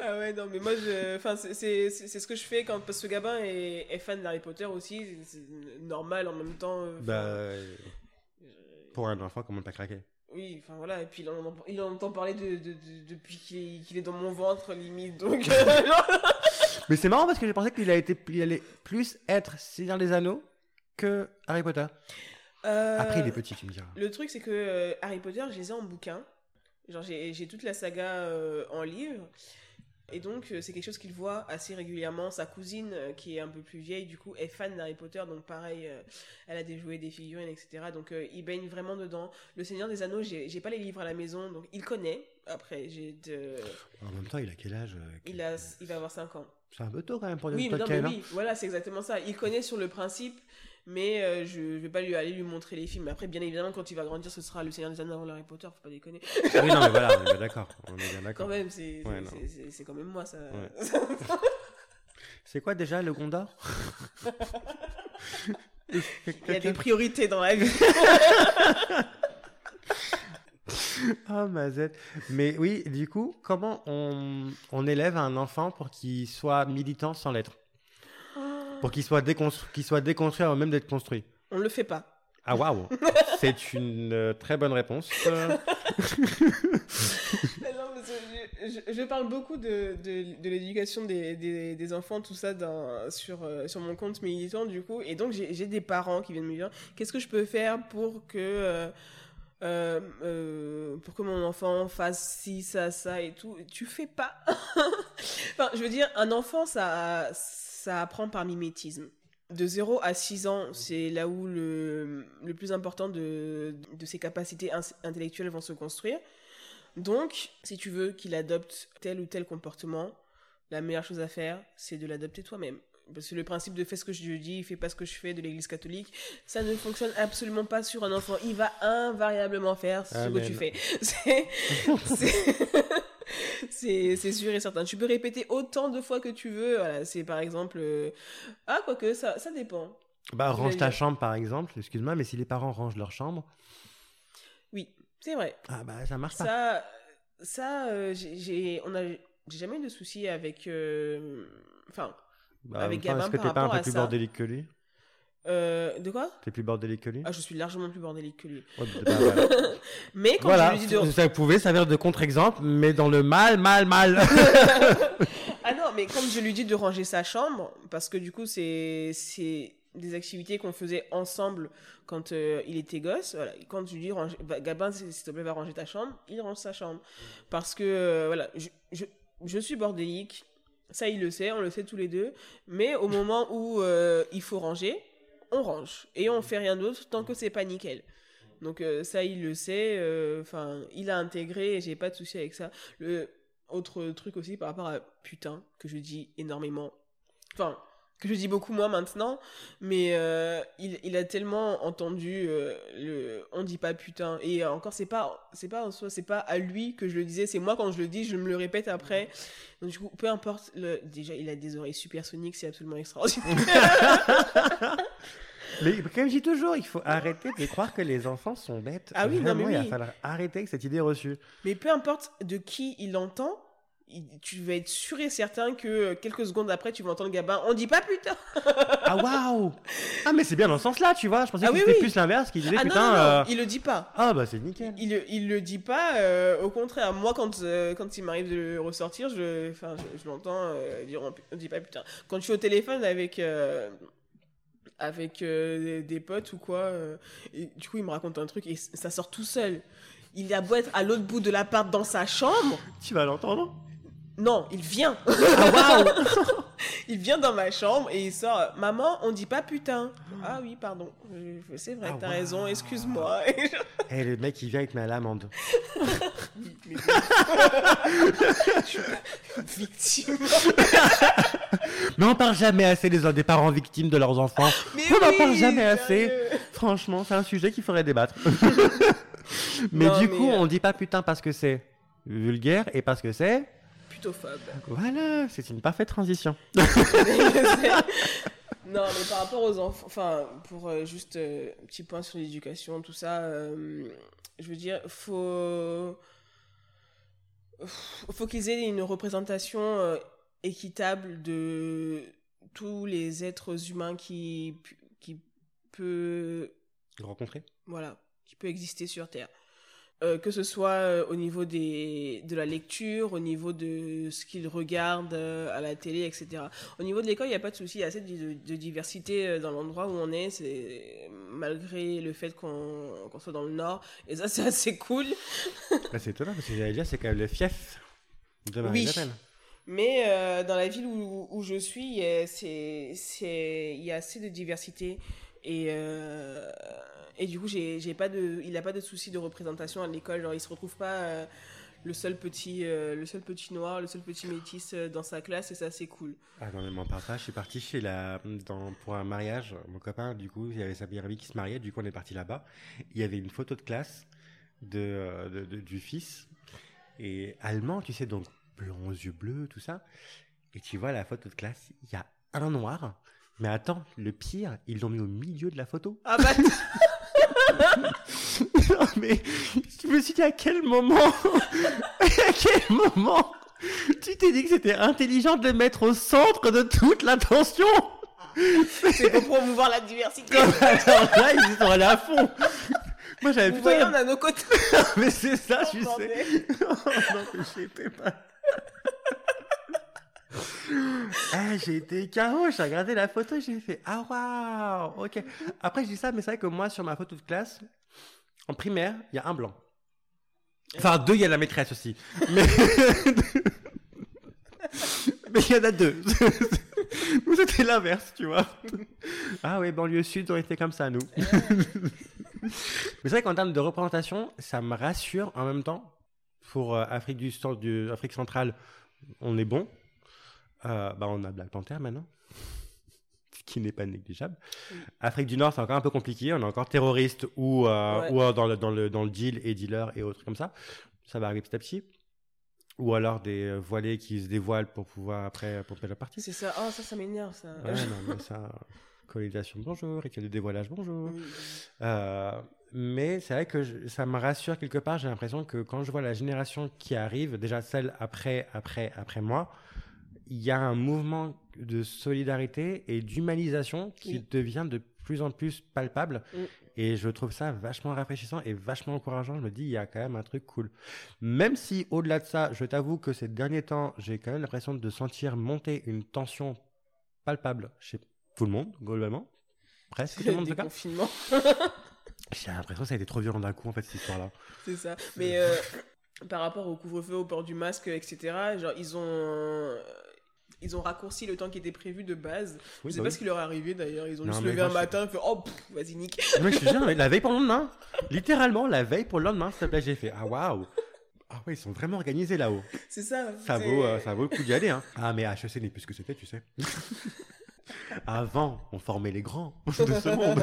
ah ouais, non, mais moi, je... enfin, c'est ce que je fais quand parce que ce gamin est, est fan d'Harry Potter aussi. C'est normal en même temps. Euh,
bah. Euh, pour un enfant, comment t'as craqué?
Oui, enfin voilà, et puis il en, il entend parler de, de, depuis qu'il est, dans mon ventre, limite, donc...
Mais c'est marrant parce que j'ai pensé qu'il été, il allait plus être Seigneur des Anneaux que Harry Potter. Euh, Après, il est petit, tu me diras.
Le truc, c'est que euh, Harry Potter, je les ai en bouquin. Genre, j'ai toute la saga euh, en livre. Et donc, c'est quelque chose qu'il voit assez régulièrement. Sa cousine, qui est un peu plus vieille, du coup, est fan d'Harry Potter. Donc, pareil, elle a des jouets, des figurines, etc. Donc, il baigne vraiment dedans. Le Seigneur des Anneaux, j'ai pas les livres à la maison. Donc, il connaît. Après, j'ai de.
En même temps, il a quel âge
il, a, il va avoir 5 ans.
C'est un peu tôt quand même pour
oui, mais oui, voilà, c'est exactement ça. Il connaît sur le principe, mais euh, je vais pas lui aller lui montrer les films. Après, bien évidemment, quand il va grandir, ce sera Le Seigneur des Anneaux avant Harry Potter, faut pas déconner.
oui, non, mais voilà, on est bien d'accord. On est bien d'accord.
Quand même, c'est quand même moi, ça.
c'est quoi déjà le Gondor?
Il y a des priorités dans la vie.
Ah, Mazette. Mais oui, du coup, comment on, on élève un enfant pour qu'il soit militant sans l'être? Pour qu'il soit, déconstru soit déconstruit avant même d'être construit
On ne le fait pas.
Ah waouh C'est une euh, très bonne réponse.
je, parle beaucoup de, de, de l'éducation des, des, des, enfants, tout ça, dans, sur, euh, sur mon compte militant, du coup. Et donc, j'ai des parents qui viennent me dire, qu'est-ce que je peux faire pour que... Euh, pour que mon enfant fasse ci, ça, ça et tout. Tu fais pas. enfin, je veux dire, un enfant, ça, ça apprend par mimétisme. De 0 à 6 ans, c'est là où le, le plus important de, de ses capacités intellectuelles vont se construire. Donc, si tu veux qu'il adopte tel ou tel comportement, la meilleure chose à faire, c'est de l'adopter toi-même. Parce que le principe de fais ce que je dis, fais pas ce que je fais de l'église catholique, ça ne fonctionne absolument pas sur un enfant. Il va invariablement faire ce que tu fais. C'est sûr et certain. Tu peux répéter autant de fois que tu veux. Voilà, c'est par exemple. Euh, ah, quoique, ça, ça dépend.
Bah, range ta chambre par exemple, excuse-moi, mais si les parents rangent leur chambre.
Oui, c'est vrai.
Ah, bah, ça marche
ça,
pas.
Ça, euh, j'ai jamais eu de soucis avec. Euh, enfin.
Bah, avec Gabin Est-ce que t'es pas un peu plus bordélique que lui?
Euh, de quoi?
T'es plus bordélique que lui?
Ah, je suis largement plus bordélique que lui.
bah, bah mais quand voilà, je lui dis de... ça pouvait servir de contre-exemple, mais dans le mal, mal, mal.
ah non, mais comme je lui dis de ranger sa chambre, parce que du coup, c'est, c'est, des activités qu'on faisait ensemble quand euh, il était gosse. Voilà. Quand je lui dis, range... bah, Gabin, s'il te plaît, va ranger ta chambre, il range sa chambre. Parce que, euh, voilà, je, je, je, suis bordélique, ça il le sait, on le sait tous les deux, mais au moment où euh, il faut ranger, on range. Et on fait rien d'autre tant que c'est pas nickel. Donc euh, ça, il le sait. Enfin, il a intégré j'ai pas de souci avec ça. Le autre truc aussi par rapport à putain que je dis énormément. Enfin, que je dis beaucoup moins maintenant, mais euh, il, il, a tellement entendu euh, le on dit pas putain et encore c'est pas c'est pas en soi c'est pas à lui que je le disais, c'est moi quand je le dis, je me le répète après. Donc du coup, peu importe le déjà il a des oreilles supersoniques, c'est absolument extraordinaire.
Mais comme je dis toujours, il faut arrêter de croire que les enfants sont bêtes.
Ah oui,
Vraiment,
non, mais
il
oui.
va falloir arrêter avec cette idée reçue.
Mais peu importe de qui il entend, tu vas être sûr et certain que quelques secondes après, tu vas entendre Gabin, on dit pas putain.
ah waouh Ah mais c'est bien dans ce sens-là, tu vois. Je pensais
ah,
que
oui,
c'était
oui.
plus l'inverse, qu'il disait
ah,
putain.
Non, non, non,
euh...
il le dit pas.
Ah bah c'est nickel.
Il, il, il, le dit pas. Euh, au contraire, moi quand euh, quand il m'arrive de le ressortir, je, enfin, je, je l'entends euh, dire on, on, dit pas putain. Quand je suis au téléphone avec euh, avec des, des, potes ou quoi, et, du coup il me raconte un truc et ça sort tout seul. Il a beau être à l'autre bout de l'appart dans sa chambre.
Tu vas l'entendre
non, il vient.
Ah,
Il vient dans ma chambre et il sort Maman, on dit pas putain. Ah oui, pardon. C'est vrai, ah, t'as wow. raison, excuse-moi.
Et hey, le mec, il vient avec ma
oui, mais... victime.
mais on parle jamais assez des, des parents victimes de leurs enfants.
Mais
on n'en
oui,
parle jamais
sérieux.
assez. Franchement, c'est un sujet qu'il faudrait débattre. mais
non,
du
mais
coup,
euh...
on dit pas putain parce que c'est vulgaire et parce que c'est Voilà, c'est une parfaite transition.
non, mais par rapport aux enfants, enfin, pour euh, juste euh, un petit point sur l'éducation, tout ça, euh, je veux dire, faut, faut qu'ils aient une représentation euh, équitable de tous les êtres humains qui, qui peut
rencontrer.
Voilà, qui peut exister sur Terre. Euh, que ce soit euh, au niveau des, de la lecture, au niveau de ce qu'ils regardent euh, à la télé, etc. Au niveau de l'école, il n'y a pas de souci, il y a assez de, de diversité dans l'endroit où on est, c'est malgré le fait qu'on qu soit dans le nord, et ça c'est assez cool.
bah, c'est étonnant, parce que j'allais dire, c'est quand même le fief de Marie
oui. Mais dans la ville où, où je suis, il y a assez de diversité et et du coup j'ai pas de il a pas de souci de représentation à l'école. Genre il se retrouve pas euh, le seul petit euh, le seul petit noir le seul petit métis euh, dans sa classe et ça c'est cool.
Ah non mais m'en parle je suis parti chez la dans pour un mariage mon copain. Du coup il y avait sa meilleure amie qui se mariait. Du coup on est parti là-bas. Il y avait une photo de classe de, de, du fils. Et allemand tu sais donc blond yeux bleus tout ça. Et tu vois la photo de classe. Il y a un noir mais attends, le pire, ils l'ont mis au milieu de la photo.
Ah bah
non, mais je me suis dit à quel moment, à quel moment tu t'es dit que c'était intelligent de le mettre au centre de toute l'attention
C'est pour promouvoir la diversité.
Alors là, ils sont allés à fond. Moi, j'avais
plutôt. Voyez, on a nos côtés.
mais c'est ça, je sais. oh, non, mais pas. Eh, j'ai été KO, j'ai regardé la photo, j'ai fait Ah waouh, ok. Après, je dis ça, mais c'est vrai que moi, sur ma photo de classe, en primaire, il y a un blanc. Enfin, deux, il y a la maîtresse aussi. Mais mais il y en a deux. nous, c'était l'inverse, tu vois. Ah oui, banlieue sud, on était comme ça, nous. mais c'est vrai qu'en termes de représentation, ça me rassure en même temps. Pour euh, Afrique du, du Afrique centrale, on est bon. Euh, bah on a Black Panther maintenant, ce qui n'est pas négligeable. Oui. Afrique du Nord, c'est encore un peu compliqué. On est encore terroriste ou, euh, ouais. ou dans, le, dans, le, dans le deal et dealer et autres comme ça. Ça va arriver petit à petit. Ou alors des voilés qui se dévoilent pour pouvoir après pomper la partie.
C'est ça. Oh, ça, ça m'énerve, ça.
Ouais, non, mais ça. Colonisation, bonjour. Rituel de dévoilage, bonjour. Oui. Euh, mais c'est vrai que je, ça me rassure quelque part. J'ai l'impression que quand je vois la génération qui arrive, déjà celle après, après, après moi, il y a un mouvement de solidarité et d'humanisation qui oui. devient de plus en plus palpable.
Oui.
Et je trouve ça vachement rafraîchissant et vachement encourageant. Je me dis, il y a quand même un truc cool. Même si, au-delà de ça, je t'avoue que ces derniers temps, j'ai quand même l'impression de sentir monter une tension palpable chez tout le monde, globalement. Presque tout le monde, en tout cas.
confinements.
J'ai l'impression que ça a été trop violent d'un coup, en fait, cette histoire-là.
C'est ça. Mais euh, par rapport au couvre-feu, au port du masque, etc., genre, ils ont. Ils ont raccourci le temps qui était prévu de base.
Oui,
je sais
bah
pas
oui.
ce qui leur est arrivé d'ailleurs. Ils ont
Non,
dû se
mais
lever un
je-
matin et fait Oh, vas-y, nique.
Moi, je te jure, la veille pour le lendemain. Littéralement, la veille pour le lendemain, s'il te plaît, j'ai fait Ah, waouh Ah, ouais, ils sont vraiment organisés là-haut.
C'est ça.
Ça vaut, euh, ça vaut le coup d'y aller, hein. Ah, mais HEC n'est plus ce que c'était, tu sais. Avant, on formait les grands de ce monde.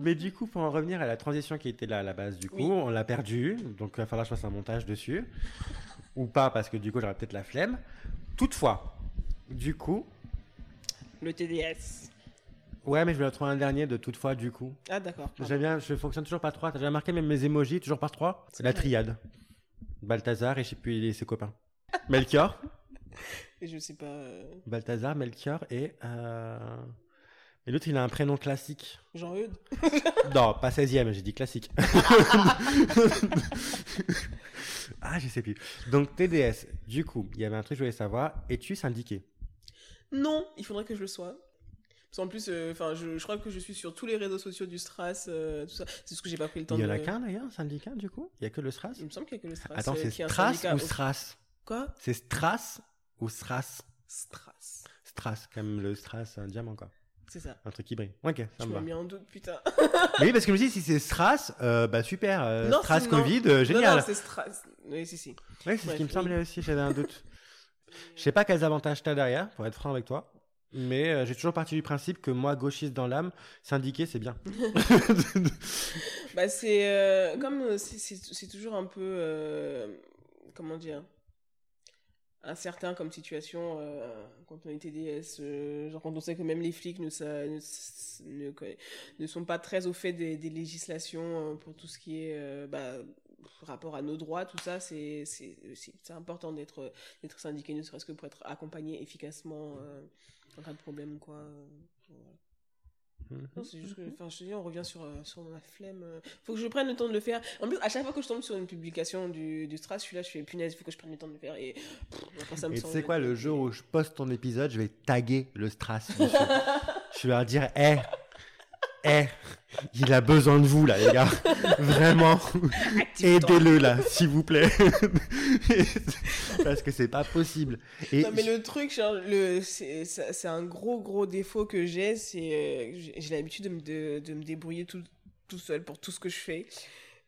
Mais du coup, pour en revenir à la transition qui était là à la base, du coup,
Oui.
on l'a perdu. Donc, il va falloir que je fasse un montage dessus. Ou pas, parce que du coup, j'aurais peut-être la flemme. Toutefois, du coup,
Le TDS.
ouais, mais je vais trouver un dernier de toutefois, du coup.
Ah, d'accord.
J'aime bien, je fonctionne toujours par trois. T'as déjà marqué même mes emojis, toujours par trois C'est la
vrai.
triade. Balthazar et je sais plus les- ses copains. Melchior,
Et je sais pas. euh,
Balthazar, Melchior et. Euh... Et l'autre, il a un prénom classique.
Jean-Eudes
Non, pas 16e, j'ai dit classique. ah, je sais plus. Donc, TDS, du coup, il y avait un truc que je voulais savoir. Es-tu syndiqué
Non, il faudrait que je le sois. Parce qu'en plus, euh, je, je crois que je suis sur tous les réseaux sociaux du Stras, euh, tout ça. C'est ce que j'ai pas pris le temps
Il y
de.
en a qu'un d'ailleurs, syndicat, du coup Il y a que le SRAS
Il me semble qu'il y a que le Stras.
Attends,
euh,
c'est Stras ou Stras
Quoi
C'est Stras ou SRAS
Stras.
Stras, comme le Stras, un diamant, quoi.
C'est ça.
Un truc qui brille. Ok, ça
Tu
me
mis en doute, putain.
Mais oui, parce que je me dis, si c'est Stras, euh, bah super. euh,
Non,
Stras. Covid, euh, génial.
non, c'est Stras. Oui, si, si.
Oui, c'est ce qui me
oui.
semblait aussi, j'avais un doute. Je sais pas quels avantages t'as derrière, pour être franc avec toi. Mais euh, j'ai toujours parti du principe que moi, gauchiste dans l'âme, syndiqué, c'est bien.
Bah, c'est euh, comme c'est- toujours un peu comment dire incertain comme situation euh, quand on est TDS euh, genre quand on sait que même les flics ne, ne, sont pas très au fait des, législations euh, pour tout ce qui est bah, rapport à nos droits tout ça c'est important d'être syndiqué ne serait-ce que pour être accompagné efficacement en cas de problème quoi. Non, c'est juste que, enfin, je te dis, on revient sur, euh, sur ma flemme. euh. Faut que je prenne le temps de le faire. En plus, à chaque fois que je tombe sur une publication du, du Stras, je suis là, je fais punaise, faut que je prenne le temps de le faire. Et pff, après, ça me
Et tu
semble-
sais quoi, le jour où je poste ton épisode, je vais taguer le Stras. dessus. je vais leur dire, hé, hé, il a besoin de vous là, les gars. Vraiment, aidez-le là, s'il vous plaît. Parce que c'est pas possible. Et
Non, mais le truc, genre, le, c'est, un gros, gros défaut que j'ai, c'est euh, j'ai l'habitude de me, de, de me débrouiller tout, tout seul pour tout ce que je fais.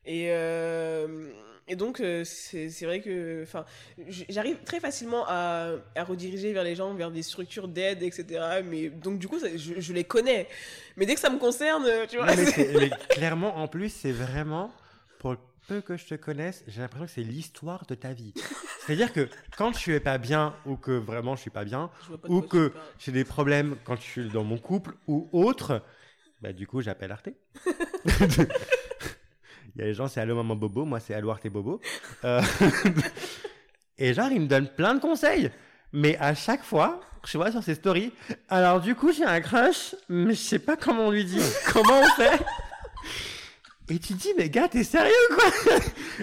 Et, euh, et donc, euh, c'est vrai que j'arrive très facilement à, à rediriger vers les gens, vers des structures d'aide, etc. Mais donc, du coup, ça- je, je les connais. Mais dès que ça me concerne, tu vois.
Non, mais, clairement, en plus, c'est vraiment, pour le peu que je te connaisse, j'ai l'impression que c'est l'histoire de ta vie. C'est-à-dire que quand je suis pas bien, ou que vraiment je suis pas bien,
pas
ou que j'ai des problèmes quand je suis dans mon couple, ou autre, bah du coup, j'appelle Arte. Il y a les gens, c'est Allo Maman Bobo, moi c'est Allo Arte Bobo. Euh, Et genre, ils me donnent plein de conseils. Mais à chaque fois, je vois sur ses stories, alors du coup, j'ai un crush, mais je sais pas comment on lui dit. Comment on fait? Et tu te dis, mais gars, t'es sérieux quoi?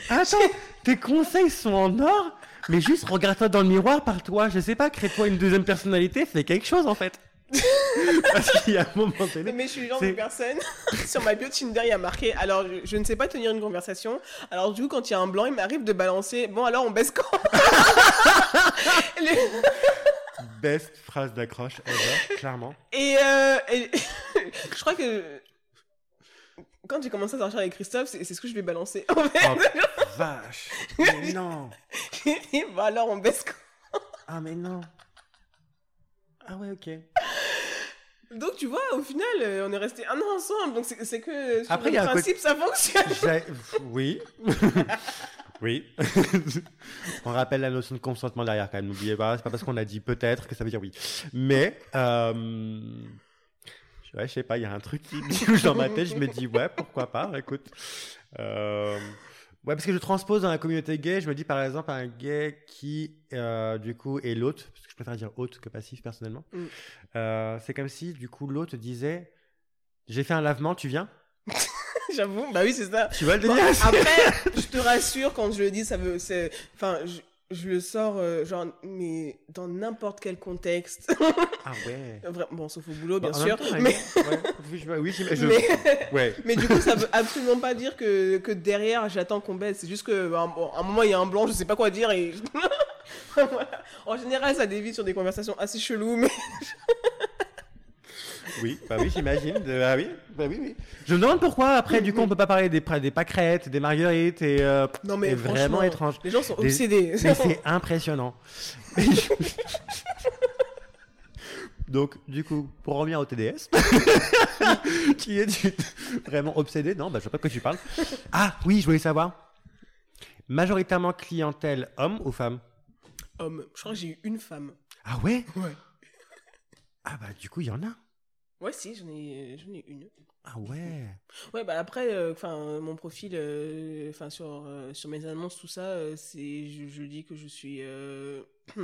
Attends, tes conseils sont en or, mais juste regarde-toi dans le miroir par toi. Je sais pas, crée-toi une deuxième personnalité, fais quelque chose en fait. Parce qu'il y a un moment donné.
Mais je suis le genre de personne, sur ma bio Tinder, il y a marqué Alors, je, je ne sais pas tenir une conversation. Alors, du coup, quand il y a un blanc, il m'arrive de balancer Bon, alors, on baisse quand? Le-
Best phrase d'accroche ever, clairement.
Et, euh, et- je crois que quand j'ai commencé à sortir avec Christophe, c'est ce que je lui ai balancé. En fait,
Oh, vache. Mais non.
Et bah alors, on baisse quand?
Ah, mais non. Ah ouais, ok.
Donc, tu vois, au final, euh, on est resté un an ensemble. Donc, c'est que sur
Après, y
le
a
principe, ça fonctionne.
Oui. oui. on rappelle la notion de consentement derrière quand même. N'oubliez pas, c'est pas parce qu'on a dit peut-être que ça veut dire oui. Mais, euh... ouais, je sais pas, il y a un truc qui bouge dans ma tête. Je me dis, ouais, pourquoi pas, écoute. Euh, Ouais, parce que je transpose dans la communauté gay. Je me dis, par exemple, un gay qui, euh, du coup, est l'hôte, parce que je préfère dire hôte que passif, personnellement.
Mm.
Euh, c'est comme si, du coup, l'hôte disait, j'ai fait un lavement, tu viens?
J'avoue, bah oui, c'est ça.
Tu vois le
Bon,
délire?
après, je te rassure, quand je le dis, ça veut. Enfin, je, je le sors, euh, genre, mais dans n'importe quel contexte.
Ah ouais.
Vra- bon, sauf au boulot, bien
Bah,
sûr.
temps,
mais,
ouais, oui, je- oui, je- je-
mais,
ouais.
mais du coup, ça veut absolument pas dire que, que derrière, j'attends qu'on baisse. C'est juste que, bah, bon, à un moment, il y a un blanc, je sais pas quoi dire. Et... Voilà. En général, ça dévie sur des conversations assez cheloues, mais
Oui, bah oui, j'imagine. de- Ah oui, bah oui, oui. Je me demande pourquoi après, du coup, on peut pas parler des, des pâquerettes, des marguerites et, euh,
non, mais
et vraiment
franchement,
étrange.
les gens sont
Des-
obsédés.
Mais c'est impressionnant. Donc, du coup, pour revenir au TDS, qui est du- vraiment obsédé, non, bah, je sais pas de quoi tu parles. Ah, oui, je voulais savoir. Majoritairement clientèle homme ou femme?
Homme, je crois que j'ai eu une femme.
Ah ouais?
Ouais.
Ah bah, du coup, il y en a.
Ouais, si, j'en ai, j'en ai une.
Ah ouais.
Ouais, bah après, euh, mon profil, euh, sur euh, sur mes annonces, tout ça, euh, c'est, je, je dis que je suis euh,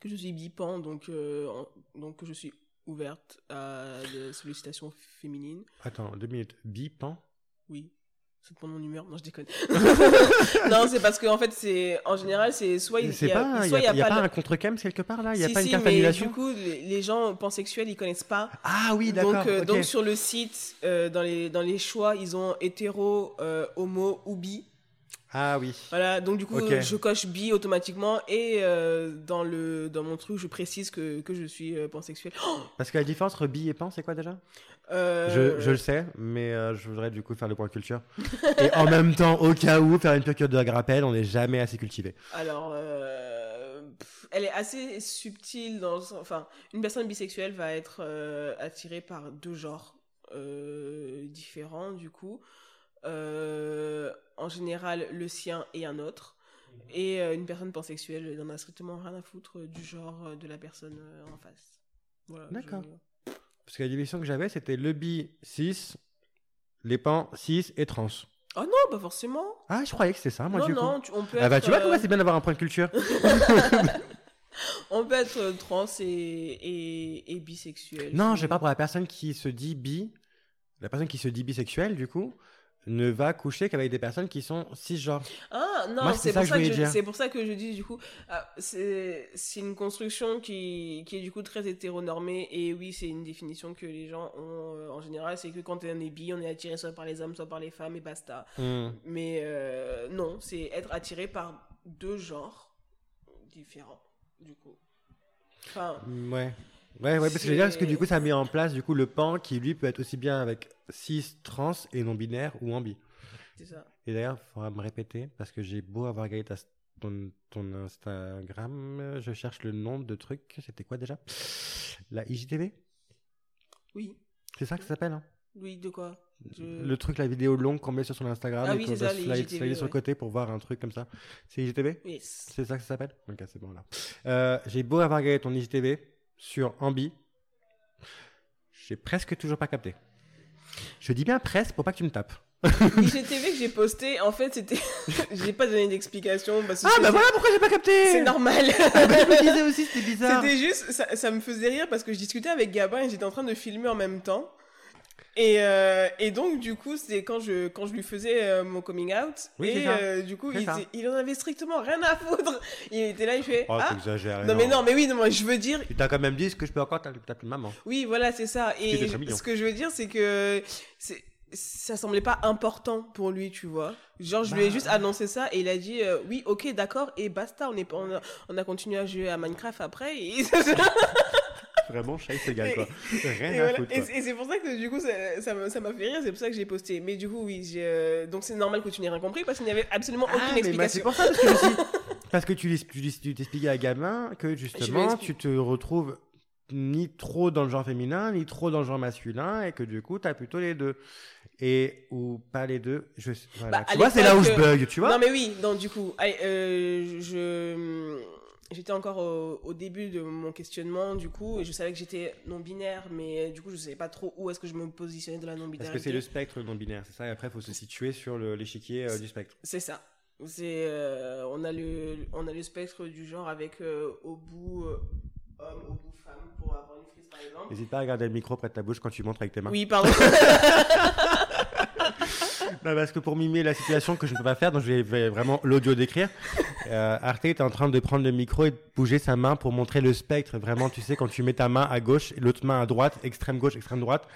que je suis bipan, donc euh, en- donc que je suis ouverte à des sollicitations féminines.
Attends, deux minutes. Bipan?
Oui. C'est pour mon humeur Non, je déconne. non, c'est parce que en fait, c'est en général, c'est soit il y a,
pas, il y
soit
a,
il y a
y a
pas,
pas
le-
un contre-cam quelque part là? Il y a
Si,
pas une
si,
carte
mais
annulation?
du coup, les, les gens pansexuels, ils connaissent pas.
Ah oui, d'accord.
Donc, euh,
ok.
donc sur le site, euh, dans, les, dans les choix, ils ont hétéro, euh, homo ou bi.
Ah oui.
Voilà, donc du coup, je coche bi automatiquement et euh, dans, le, dans mon truc, je précise que, que je suis euh, pansexuel. Oh
Parce que la différence entre bi et pan, c'est quoi déjà?
Euh,
je, je le sais, mais euh, je voudrais du coup faire le point culture. et en même temps, au cas où, faire une piqûre de grappel, on n'est jamais assez cultivé.
Alors, euh, pff, elle est assez subtile dans le sens- Enfin, une personne bisexuelle va être euh, attirée par deux genres euh, différents, du coup. Euh, en général, le sien et un autre. Et euh, une personne pansexuelle n'en a strictement rien à foutre du genre euh, de la personne euh, en face. Voilà,
D'accord.
je-
Parce que la division que j'avais, c'était le bi 6, les pans 6 et trans.
Oh non, pas forcément.
Ah, je croyais que c'était ça, moi,
non,
du coup.
non, tu- on peut
Ah bah,
être,
tu vois,
euh,
pourquoi c'est bien d'avoir un point de culture
on peut être euh, trans et, et, et bisexuel.
Non, je
C'est-
parle pour la personne qui se dit bi. La personne qui se dit bisexuelle, du coup, ne va coucher qu'avec des personnes qui sont cisgenres.
Ah non, c'est pour, pour ça que je dis du coup, ah, c'est une construction qui, qui est du coup très hétéronormée et oui, c'est une définition que les gens ont euh, en général, c'est que quand on est bi, on est attiré soit par les hommes, soit par les femmes et basta.
Hmm.
Mais euh, non, c'est être attiré par deux genres différents du coup. Enfin,
Ouais. Ouais, ouais, parce que je veux dire, parce que du coup, ça met en place du coup le pan qui lui peut être aussi bien avec cis, trans et non binaire ou ambi.
c'est ça.
Et d'ailleurs, il faudra me répéter parce que j'ai beau avoir regardé ta- ton, ton Instagram, je cherche le nom de truc. C'était quoi déjà? La IGTV
Oui,
C'est ça que ça s'appelle hein?
Oui, de quoi?
Le truc, la vidéo longue qu'on met sur son Instagram
Ah
et
oui,
qu'on doit slide-
IGTV,
slider sur le côté pour voir un truc comme ça. C'est IGTV
Yes.
C'est ça que ça s'appelle? Ok, c'est bon là. Euh, j'ai beau avoir regardé ton IGTV sur Ambi, j'ai presque toujours pas capté. Je dis bien presque pour pas que tu me tapes.
IGTV que j'ai posté, en fait, c'était. j'ai pas donné d'explication parce que
Ah
c'est-
bah voilà pourquoi j'ai pas capté
c'est normal.
Ah bah, je me disais aussi c'était bizarre.
C'était juste, ça, ça me faisait rire parce que je discutais avec Gabin et j'étais en train de filmer en même temps. Et, euh, et donc, du coup, c'était quand je, quand je lui faisais euh, mon coming out.
Oui, c'est
et euh, du coup,
C'est
il,
ça.
était- il en avait strictement rien à foutre. Il était là, il fait
Oh,
Ah
t'exagères.
Non, mais non, mais oui, non, moi, je veux dire.
Tu t'as quand même dit ce que je peux encore taper maman.
Oui, voilà, c'est ça. Et ce que je veux dire, c'est que c'est- ça semblait pas important pour lui, tu vois. Genre, je lui ai
Bah.
juste annoncé ça et il a dit euh, oui, ok, d'accord, et basta. On, est, on, a, on a continué à jouer à Minecraft après. Et,
Vraiment, c'est égal quoi. Rien
et
à
voilà.
foutre.
Et
quoi.
c'est- et c'est pour ça que du coup, ça ça m'a ça m'a fait rire, c'est pour ça que j'ai posté. Mais du coup, oui, j'ai, euh, donc c'est normal que tu n'aies rien compris parce qu'il n'y avait absolument aucune
Ah, mais bah, c'est
explication.
pour ça parce que je suis- parce que tu t'expliquais à gamin que justement tu te retrouves ni trop dans le genre féminin ni trop dans le genre masculin et que du coup tu as plutôt les deux et ou pas les deux je voilà.
Bah,
tu vois c'est là où je bug tu vois?
Non mais oui, donc du coup, allez, euh, je j'étais encore au, au début de mon questionnement du coup et je savais que j'étais non binaire mais du coup je savais pas trop où est-ce que je me positionnais de la non
parce
binarité.
que c'est le spectre non binaire c'est ça? Et après il faut se situer sur l'échiquier euh, du spectre
C'est ça. C'est euh, on a le on a le spectre du genre avec euh, au bout euh, homme, au bout femme pour avoir une frise par exemple.
n'hésite pas à regarder le micro près de ta bouche quand tu montres avec tes mains
Oui, pardon.
Non, parce que pour mimer la situation que je ne peux pas faire, donc je vais vraiment l'audio décrire. Euh, Arte est en train de prendre le micro et de bouger sa main pour montrer le spectre. Vraiment, tu sais, quand tu mets ta main à gauche et l'autre main à droite, extrême gauche, extrême droite,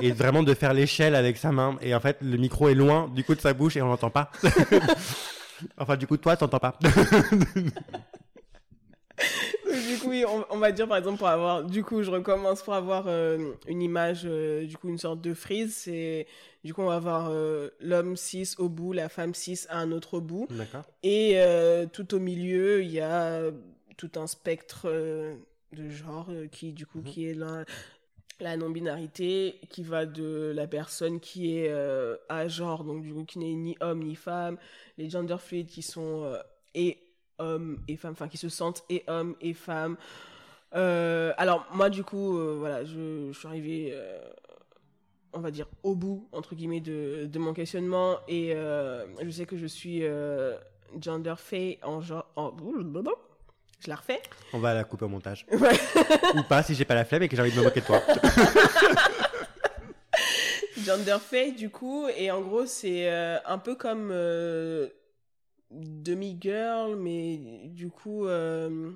et vraiment de faire l'échelle avec sa main. Et en fait, le micro est loin du coup de sa bouche et on n'entend pas. enfin, du coup, toi, tu n'entends pas.
oui, on, va dire par exemple pour avoir, du coup, je recommence pour avoir euh, une image, euh, du coup, une sorte de frise. C'est, du coup, on va avoir euh, l'homme 6 au bout, la femme 6 à un autre bout.
D'accord.
Et tout au milieu, il y a tout un spectre de genre qui, du coup, mhm. qui est la, la non-binarité, qui va de la personne qui est à genre, donc du coup, qui n'est ni homme ni femme, les gender fluides qui sont et hommes et femmes, enfin qui se sentent et hommes et femmes. Euh, alors moi du coup, euh, voilà, je, suis arrivé, euh, on va dire, au bout, entre guillemets, de, de mon questionnement et je sais que je suis gender fait en genre... En... Je la refais.
On va la couper au montage. Ou pas si j'ai pas la flemme et que j'ai envie de me moquer de toi.
gender fait du coup et en gros c'est un peu comme demi-girl, mais du coup, euh,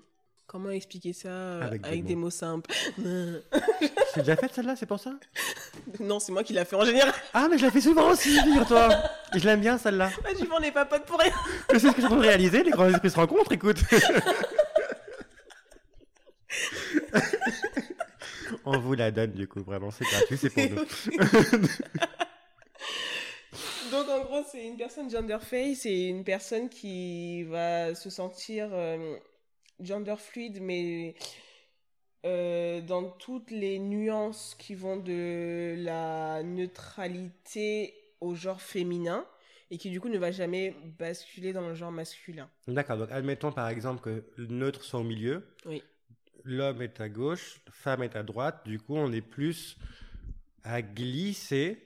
comment expliquer ça euh, avec, des, mots. simples
C'est déjà fait celle-là, c'est pour ça?
Non, c'est moi qui l'ai fait en général.
Ah, mais je la fais souvent aussi, figure-toi. Et je l'aime bien celle-là.
Bah, coup, on n'est pas potes pour rien.
C'est ce que je de réaliser, les grands esprits se rencontrent, écoute. on vous la donne du coup, vraiment, c'est gratuit, c'est pour nous.
C'est une personne gender face, c'est une personne qui va se sentir euh, gender fluide, mais euh, dans toutes les nuances qui vont de la neutralité au genre féminin et qui du coup ne va jamais basculer dans le genre masculin.
D'accord, donc admettons par exemple que le neutre soit au milieu.
Oui.
L'homme est à gauche, la femme est à droite, du coup on est plus à glisser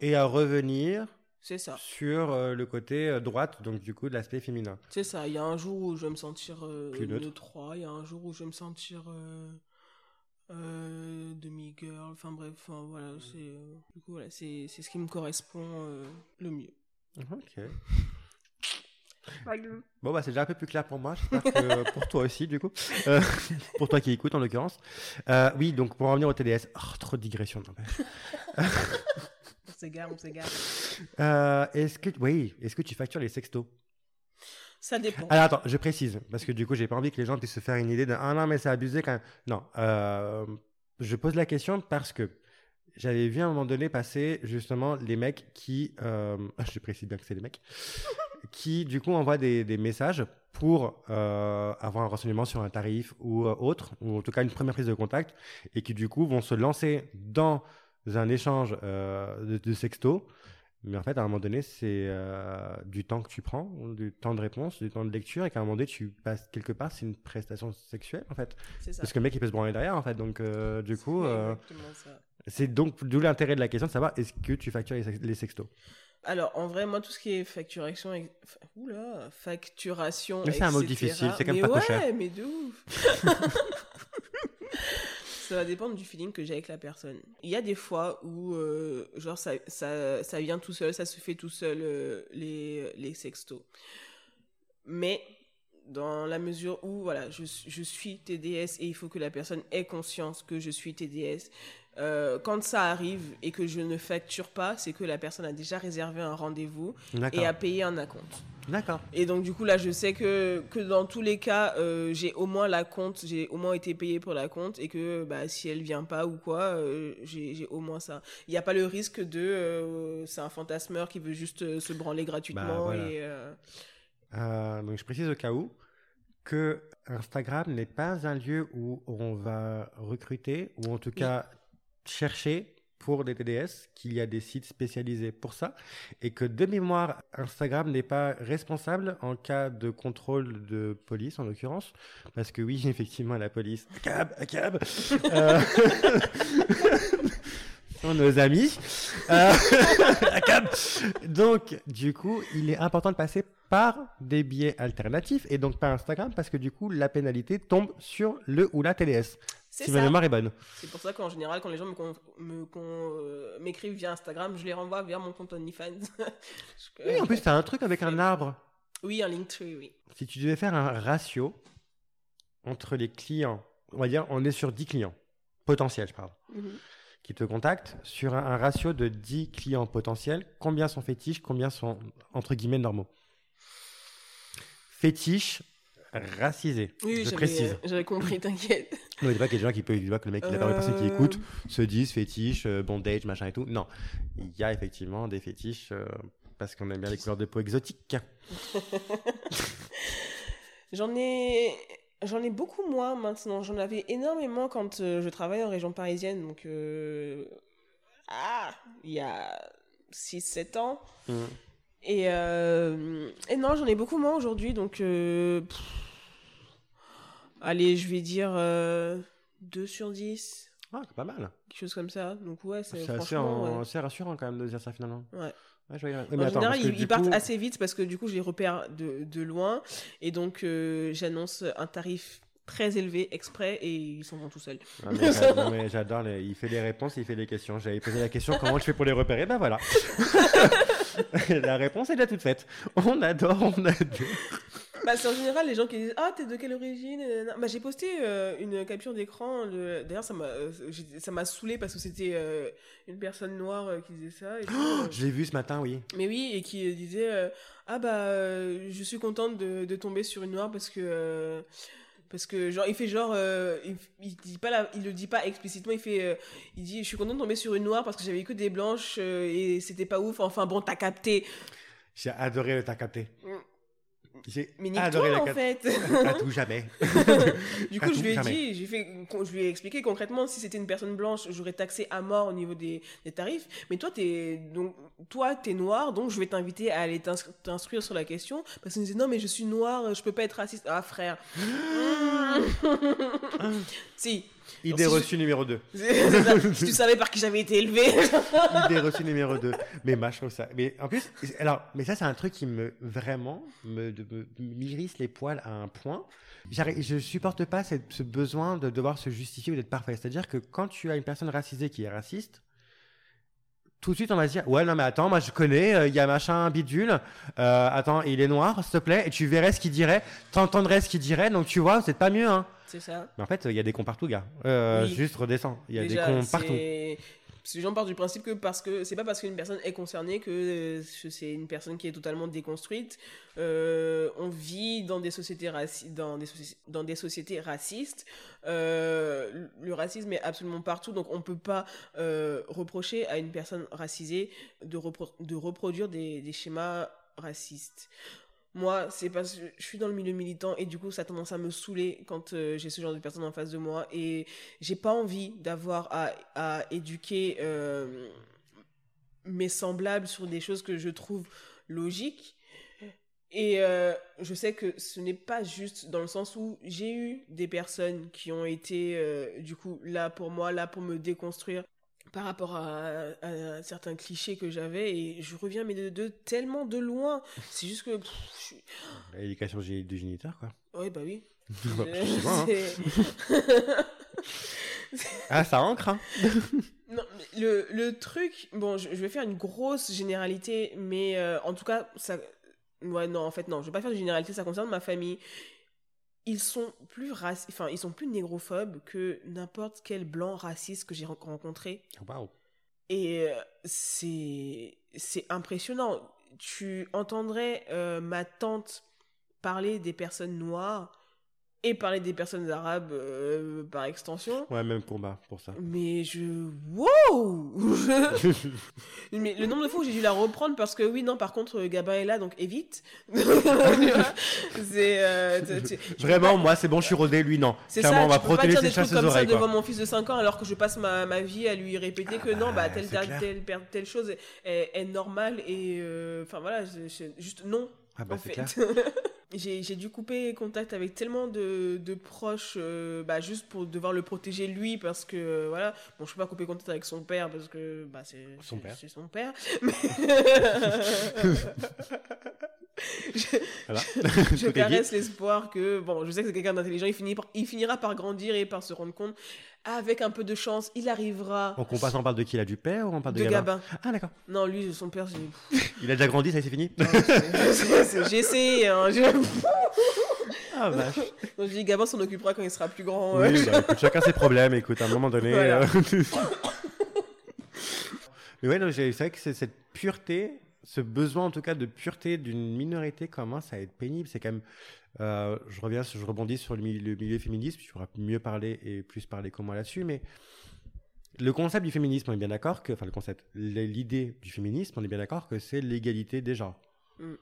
et à revenir
c'est ça.
Sur euh, le côté euh, droite, donc du coup de l'aspect féminin.
C'est ça. Il y a un jour où je vais me sentir euh, Plus neutre. 3, il y a un jour où je vais me sentir demi-girl. Enfin bref, voilà, c'est du coup voilà, c'est ce qui me correspond le mieux.
Ok. Bon, bah, c'est déjà un peu plus clair pour moi. J'espère que pour toi aussi, du coup. pour toi qui écoutes, en l'occurrence. oui, donc pour revenir au TDS. Oh, trop de digression,
s'égare, on s'égare.
Euh, est-ce que, oui, est-ce que tu factures les sextos?
Ça dépend.
Alors attends, je précise, parce que du coup, j'ai pas envie que les gens puissent se faire une idée de Ah non, mais c'est abusé quand même. Non, euh, je pose la question parce que j'avais vu à un moment donné passer justement les mecs qui, euh, je précise bien que c'est les mecs, qui du coup envoient des, des messages pour euh, avoir un renseignement sur un tarif ou autre, ou en tout cas une première prise de contact, et qui du coup vont se lancer dans un échange euh, de, sexto. Mais en fait, à un moment donné, c'est euh, du temps que tu prends, du temps de réponse, du temps de lecture, et qu'à un moment donné, tu passes quelque part, c'est une prestation sexuelle, en fait. Parce que le mec, il peut se branler derrière, en fait. Donc, euh, du coup, c'est donc d'où l'intérêt de la question de savoir est-ce que tu factures les, sextos?
Alors, en vrai, moi, tout ce qui est facturation, oula, facturation,
Mais c'est un mot difficile, c'est quand même pas
ouais, mais de ouf. ça va dépendre du feeling que j'ai avec la personne. Il y a des fois où, euh, genre, ça, ça, ça, vient tout seul, ça se fait tout seul, euh, les, les sextos. Mais dans la mesure où, voilà, je, je, suis TDS et il faut que la personne ait conscience que je suis TDS. Euh, quand ça arrive et que je ne facture pas, c'est que la personne a déjà réservé un rendez-vous et a payé un acompte.
D'accord.
Et donc, du coup, là, je sais que, que dans tous les cas, euh, j'ai au moins la compte, j'ai au moins été payé pour la compte et que bah, si elle vient pas ou quoi, euh, j'ai au moins ça. Il n'y a pas le risque de. Euh, c'est un fantasmeur qui veut juste se branler gratuitement. Bah, et,
donc, je précise au cas où que Instagram n'est pas un lieu où on va recruter ou en tout cas chercher pour TDS, qu'il y a des sites spécialisés pour ça, et que de mémoire, Instagram n'est pas responsable en cas de contrôle de police, en l'occurrence, parce que oui, effectivement, la police, cab, cab, euh... sont nos amis, euh... Donc, du coup, il est important de passer par des biais alternatifs et donc par Instagram parce que du coup la pénalité tombe sur le ou la TDS. Mémoire est bonne.
C'est pour ça qu'en général, quand les gens euh, m'écrivent via Instagram, je les renvoie vers mon compte OnlyFans.
Oui, en plus, t'as un truc avec un arbre.
Oui, un Linktree, oui.
Si tu devais faire un ratio entre les clients, on va dire, on est sur 10 clients potentiels, je parle,
Mhm.
qui te contactent, sur un, un ratio de 10 clients potentiels, combien sont fétiches, combien sont, entre guillemets, normaux? Fétiches racisés,
Oui,
je précise.
euh, j'avais compris, t'inquiète.
Non, il pas qu'il y a des gens qui peuvent, il pas que le mec, la personne qui
Euh,
écoute se disent fétiche, euh, bondage, machin et tout. Non, il y a effectivement des fétiches parce qu'on aime bien les couleurs de peau exotiques.
J'en ai, j'en ai beaucoup moins maintenant. J'en avais énormément quand euh, je travaillais en région parisienne. Donc, euh, ah, il y a 6-7 ans.
Mm.
Et, euh, et non, j'en ai beaucoup moins aujourd'hui. Donc, euh, pff, allez, je vais dire euh, 2 sur 10.
Ah, pas mal.
Quelque chose comme ça. Donc, ouais, c'est
assez,
ouais.
rassurant quand même de dire ça finalement.
Ouais.
Ouais, je vais- oui,
En
mais attends,
général, ils, partent assez vite parce que du coup, je les repère de, de loin. Et donc, euh, j'annonce un tarif très élevé exprès et ils s'en vont tout seuls.
Ah, mais mais j'adore, les- il fait des réponses, il fait des questions. J'avais posé la question comment je fais pour les repérer? Ben voilà. la réponse est déjà toute faite. On adore, on adore.
Bah, c'est en général les gens qui disent Ah, t'es de quelle origine? Nanana. bah, J'ai posté euh, une capture d'écran. de- D'ailleurs, ça m'a euh, ça m'a saoulé parce que c'était euh, une personne noire euh, qui disait ça. et euh.
Je l'ai vu ce matin, oui.
Mais oui, et qui euh, disait euh, Ah, bah, euh, je suis contente de, de tomber sur une noire parce que. Parce que genre il fait genre euh, il, il dit pas la- il le dit pas explicitement il fait euh, il dit je suis contente de tomber sur une noire parce que j'avais que des blanches euh, et c'était pas ouf enfin bon t'as capté
J'ai adoré le tacaté.
Mm.
J'ai
mais
adoré
nique-toi
le
en fait
À tout jamais.
Du
À
coup, je lui ai
jamais.
dit, j'ai fait, je lui ai expliqué concrètement, si c'était une personne blanche, j'aurais taxé à mort au niveau des, des tarifs. Mais toi, t'es, donc, toi, t'es noir, donc je vais t'inviter à aller t'ins- t'instruire sur la question. Parce qu'il me disait, non, mais je suis noir, je peux pas être raciste. Ah, frère. si.
Idée
Alors, si
reçue numéro 2.
C'est ça. si tu savais par qui j'avais été élevé.
Idée reçue numéro 2. Mais moi, je trouve ça. Mais en plus, alors, mais ça, c'est un truc qui me vraiment me, me- m'irrisse les poils à un point. J'arrive- Je supporte pas cette- ce besoin de devoir se justifier ou d'être parfait. C'est-à-dire que quand tu as une personne racisée qui est raciste, tout de suite on va se dire ouais non mais attends moi je connais euh, il y a machin bidule euh, attends il est noir s'il te plaît et tu verrais ce qu'il dirait t'entendrais ce qu'il dirait donc tu vois c'est pas mieux hein
C'est ça.
mais en fait il y a des cons partout gars Euh,
Oui.
juste redescends il y a
Déjà,
des cons partout
Parce que les gens partent du principe que parce que c'est pas parce qu'une personne est concernée que euh, c'est une personne qui est totalement déconstruite. Euh, on vit dans des sociétés raci- dans des, soci- dans des sociétés racistes. Euh, le racisme est absolument partout, donc on peut pas euh, reprocher à une personne racisée de, repro- de reproduire des, des schémas racistes. Moi, c'est parce que je suis dans le milieu militant et du coup, ça a tendance à me saouler quand euh, j'ai ce genre de personnes en face de moi. Et j'ai pas envie d'avoir à, à éduquer euh, mes semblables sur des choses que je trouve logiques. Et euh, je sais que ce n'est pas juste dans le sens où j'ai eu des personnes qui ont été du coup là pour moi, là pour me déconstruire par rapport à, à certains clichés que j'avais et je reviens mais de, de tellement de loin. C'est juste que suis-
l'éducation du géniteur quoi
ouais bah oui.
Bah, hein. Ah ça ancre hein
Non, mais le, le truc, bon, je, je vais faire une grosse généralité, mais euh, en tout cas, ça. Ouais, non, en fait, non, je vais pas faire de généralité, ça concerne ma famille. Ils sont plus raci- enfin, ils sont plus négrophobes que n'importe quel blanc raciste que j'ai ren- rencontré. Et euh, c'est c'est impressionnant. Tu entendrais euh, ma tante parler des personnes noires et parler des personnes arabes euh, par extension.
ouais même combat pour ça
Mais je. Wow Mais le nombre de fois où j'ai dû la reprendre parce que, oui, non, par contre, Gabin est là, donc évite. C'est. euh,
vraiment
pas-
moi c'est bon je suis rodé lui non
C'est ça,
on va protéger ses chasses
comme
aux
ça
oreilles
devant
quoi
mon fils de 5 ans alors que je passe ma, ma vie à lui répéter que non, bah, telle, telle, telle, telle, chose est, est normale et. euh, Enfin voilà, je- je- juste non.
ah bah c'est clair
j'ai dû couper contact avec tellement de, de proches, euh, bah, juste pour devoir le protéger lui, parce que, euh, voilà, bon, je peux pas couper contact avec son père, parce que, bah, c'est
Son père.
c'est son père, mais... je,
Voilà.
caresse l'espoir que, bon, je sais que c'est quelqu'un d'intelligent, il, finit par- il finira par grandir et par se rendre compte, avec un peu de chance, il arrivera
Donc on passe, on parle de qui là Du père ou on parle de,
de
Gabin
Gabin.
Ah d'accord.
Non, lui, son père, c'est...
Il a déjà grandi, ça y est, c'est fini
J'ai essayé, hein,
Ah vache.
Donc, je dis, Gabin s'en occupera quand il sera plus grand.
Oui, bah, écoute, chacun ses problèmes, écoute, à un moment donné.
Voilà.
euh, Mais ouais, c'est vrai que c'est cette pureté, ce besoin en tout cas de pureté d'une minorité commence à être pénible. C'est quand même. euh, je reviens, sur- je rebondis sur le milieu, le milieu féministe, tu pourras mieux parler et plus parler que moi là-dessus, mais le concept du féminisme, on est bien d'accord que, enfin le concept, l'idée du féminisme, on est bien d'accord que c'est l'égalité des genres.
Mm.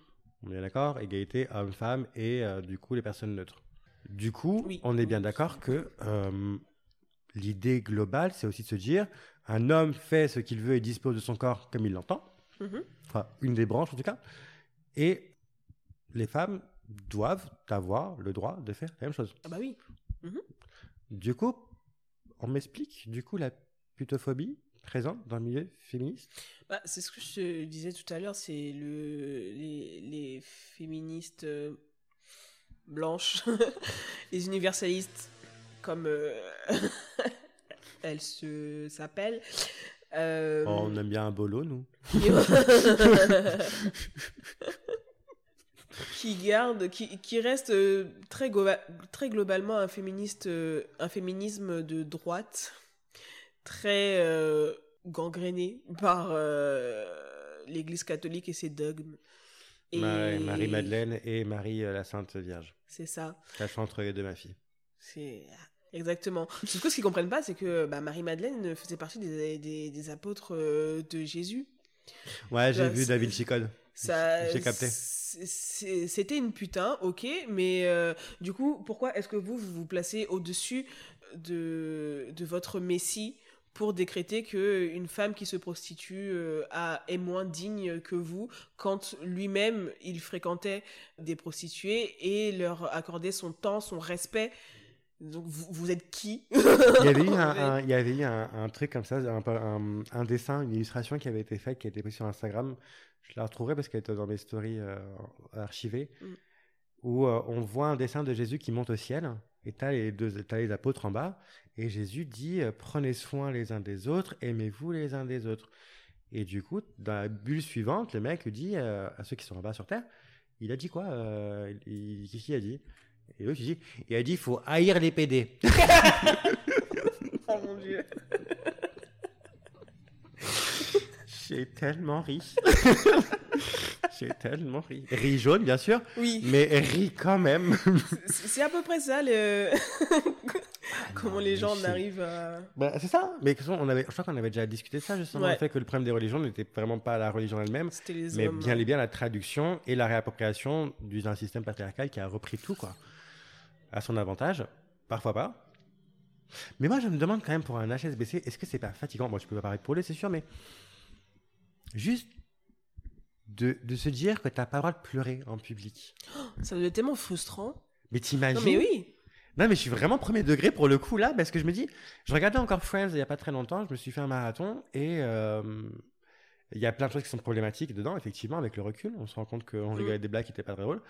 On est bien d'accord, égalité homme-femme et euh, du coup les personnes neutres. Du coup,
Oui.
on est bien d'accord que euh, l'idée globale, c'est aussi de se dire, un homme fait ce qu'il veut et dispose de son corps comme il l'entend,
Mhm.
enfin une des branches en tout cas, et les femmes doivent avoir le droit de faire la même chose.
Ah bah oui.
Du coup, on m'explique du coup la putophobie présente dans le milieu féministe?
Bah, c'est ce que je disais tout à l'heure, c'est le les, les féministes euh, blanches, les universalistes, comme euh, elles se s'appellent. Euh,
Oh, on aime bien un bolo, nous.
qui... garde, qui, qui reste euh, très, très globalement un, féministe, euh, un féminisme de droite, très euh, gangréné par euh, l'Église catholique et ses dogmes. Et
Marie-Madeleine et Marie la Sainte Vierge.
C'est ça.
Cachant entre les deux ma fille.
C'est exactement. Sauf que ce qu'ils comprennent pas, c'est que bah, Marie-Madeleine faisait partie des, des, des apôtres euh, de Jésus.
Ouais, j'ai
Bah,
vu David Chicode.
Ça,
J'ai capté.
C'était une putain, ok, mais euh, du coup, pourquoi est-ce que vous, vous vous placez au-dessus de, de votre messie pour décréter que une femme qui se prostitue euh, a, est moins digne que vous quand lui-même il fréquentait des prostituées et leur accordait son temps, son respect donc vous, vous êtes qui?
Il y avait eu un, un- il y avait eu un, un truc comme ça, un, dessin, une illustration qui avait été faite, qui a été prise sur Instagram. Je la retrouverai parce qu'elle était dans mes stories euh, archivées,
Mm.
où euh, on voit un dessin de Jésus qui monte au ciel, et t'as les deux, t'as les apôtres en bas, et Jésus dit euh, prenez soin les uns des autres, aimez-vous les uns des autres. Et du coup, dans la bulle suivante, le mec dit à ceux qui sont en bas sur terre, il a dit quoi Qu'est-ce qu'il a dit? Et eux, il dit, il a dit faut haïr les PD.
Oh mon dieu
J'ai tellement ri. J'ai tellement ri. Ri jaune, bien sûr,
Oui,
mais ri quand même.
c'est à peu près ça le... comment les gens en arrivent à...
Bah, c'est ça. Mais on avait, je crois qu'on avait déjà discuté de ça, justement,
Ouais.
le fait que le problème des religions n'était vraiment pas la religion elle-même,
C'était les
mais
hommes.
bien et bien la traduction et la réappropriation du- d'un système patriarcal qui a repris tout, quoi, à son avantage. Parfois pas. Mais moi, je me demande quand même pour un HSBC, est-ce que c'est pas fatigant? Moi, je peux pas parler pour lui, c'est sûr, mais juste de, de se dire que t'as pas le droit de pleurer en public.
Ça doit être tellement frustrant.
Mais t'imagines?
Non mais oui.
Non, mais je suis vraiment premier degré pour le coup là, parce que je me dis, je regardais encore Friends il y a pas très longtemps, je me suis fait un marathon et euh, il y a plein de choses qui sont problématiques dedans, effectivement, avec le recul. On se rend compte qu'on
Mm.
rigolait des blagues qui n'étaient pas très drôles.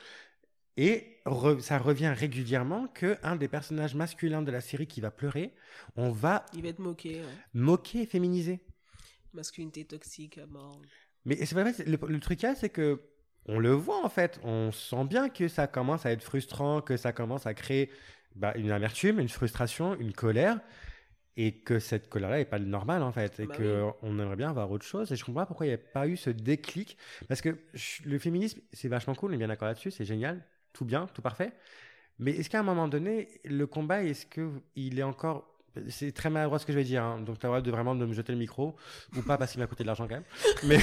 Et re- ça revient régulièrement que un des personnages masculins de la série qui va pleurer, on va
Il va être moqué. ouais.
moquer et féminiser.
Masculinité toxique à mort.
Mais c'est pas vrai, le, le truc là, c'est que on le voit en fait, on sent bien que ça commence à être frustrant, que ça commence à créer bah, une amertume, une frustration, une colère, et que cette colère-là n'est pas normale en fait, et
Bah
que on aimerait bien avoir autre chose. Et je comprends pas pourquoi il n'y a pas eu ce déclic, parce que je- le féminisme, c'est vachement cool, on est bien d'accord là-dessus, c'est génial, tout bien, tout parfait. Mais est-ce qu'à un moment donné, le combat, est-ce que il est encore c'est très maladroit ce que je vais dire, hein, donc tu as le droit de vraiment de me jeter le micro, ou pas parce qu'il m'a coûté de l'argent quand même. Mais,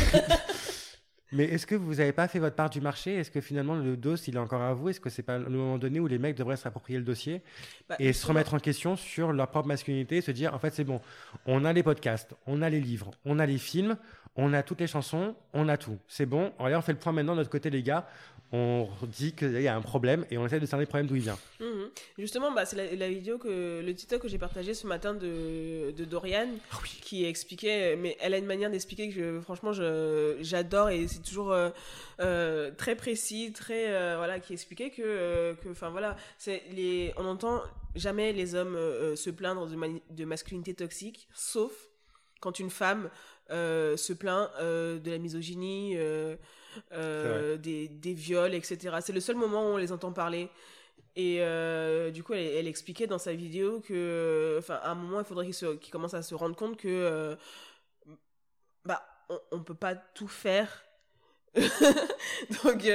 mais est-ce que vous n'avez pas fait votre part du marché? Est-ce que finalement le dos, il est encore à vous? Est-ce que c'est pas le moment donné où les mecs devraient se approprier le dossier
Bah,
et se remettre en question sur leur propre masculinité et se dire en fait c'est bon, on a les podcasts, on a les livres, on a les films, on a toutes les chansons, on a tout. C'est bon, allez on fait le point maintenant de notre côté les gars, on dit qu'il y a un problème et on essaie de cerner le problème d'où il vient.
Mhm. Justement, bah, c'est la, la vidéo que le TikTok que j'ai partagé ce matin de, de Dorian
Ah
qui expliquait, mais elle a une manière d'expliquer que je- franchement j'adore et c'est toujours euh, euh, très précis, très euh, voilà, qui expliquait que, enfin voilà, c'est les, on entend jamais les hommes se plaindre de, de masculinité toxique, sauf quand une femme se plaint de la misogynie, euh, des, des viols, etc. C'est le seul moment où on les entend parler. Et euh, du coup, elle, expliquait dans sa vidéo que, enfin, à un moment, il faudrait qu'ils commencent à se rendre compte que, euh, bah, on, on peut pas tout faire. Donc,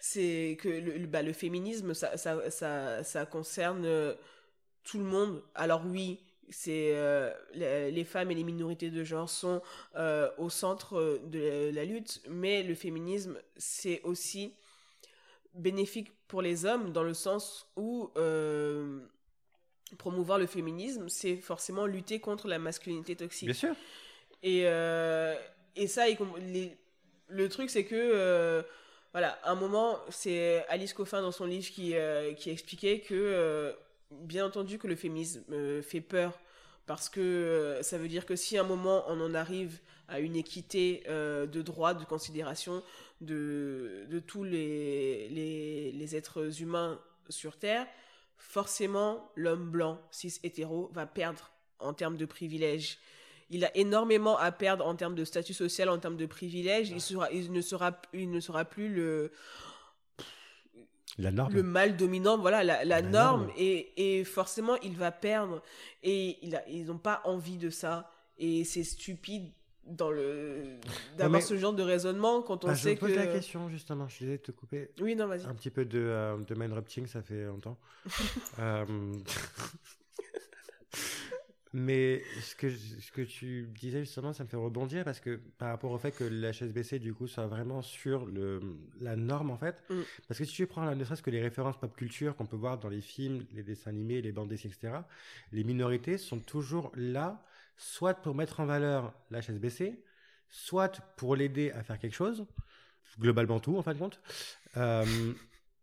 c'est que le, bah, le féminisme, ça, ça, ça, ça concerne tout le monde. Alors oui, c'est euh, les, femmes et les minorités de genre sont euh, au centre euh, de la, lutte, mais le féminisme, c'est aussi bénéfique pour les hommes dans le sens où euh, promouvoir le féminisme, c'est forcément lutter contre la masculinité toxique.
Bien sûr.
Et, et ça, les- le truc, c'est que, voilà, à un moment, c'est Alice Coffin dans son livre qui, qui expliquait que, bien entendu, que le féminisme euh, fait peur. Parce que euh, ça veut dire que si à un moment on en arrive à une équité euh, de droit, de considération de, de tous les, les, les êtres humains sur Terre, forcément l'homme blanc, cis hétéro, va perdre en termes de privilèges il a énormément à perdre en termes de statut social, en termes de privilèges. Il, sera, il, ne, sera, il ne sera plus le,
La norme.
le mal dominant, voilà, la, la
La
norme.
norme.
Et, et forcément, il va perdre. Et il a, ils n'ont pas envie de ça. Et c'est stupide dans le d'avoir ce genre de raisonnement quand on
Ah, je
sait
me pose
que
la question justement, je désolé de te couper.
oui non vas-y
Un petit peu de, euh, de mind-rupting, ça fait longtemps. Euh, Mais ce que, je- ce que tu disais justement, ça me fait rebondir parce que par rapport au fait que la HSBC du coup soit vraiment sur le, la norme en fait.
Mm.
Parce que si tu prends là, ne serait-ce que les références pop culture qu'on peut voir dans les films, les dessins animés, les bandes dessinées, etc., les minorités sont toujours là, soit pour mettre en valeur la HSBC, soit pour l'aider à faire quelque chose, globalement tout en fin de compte. Euh,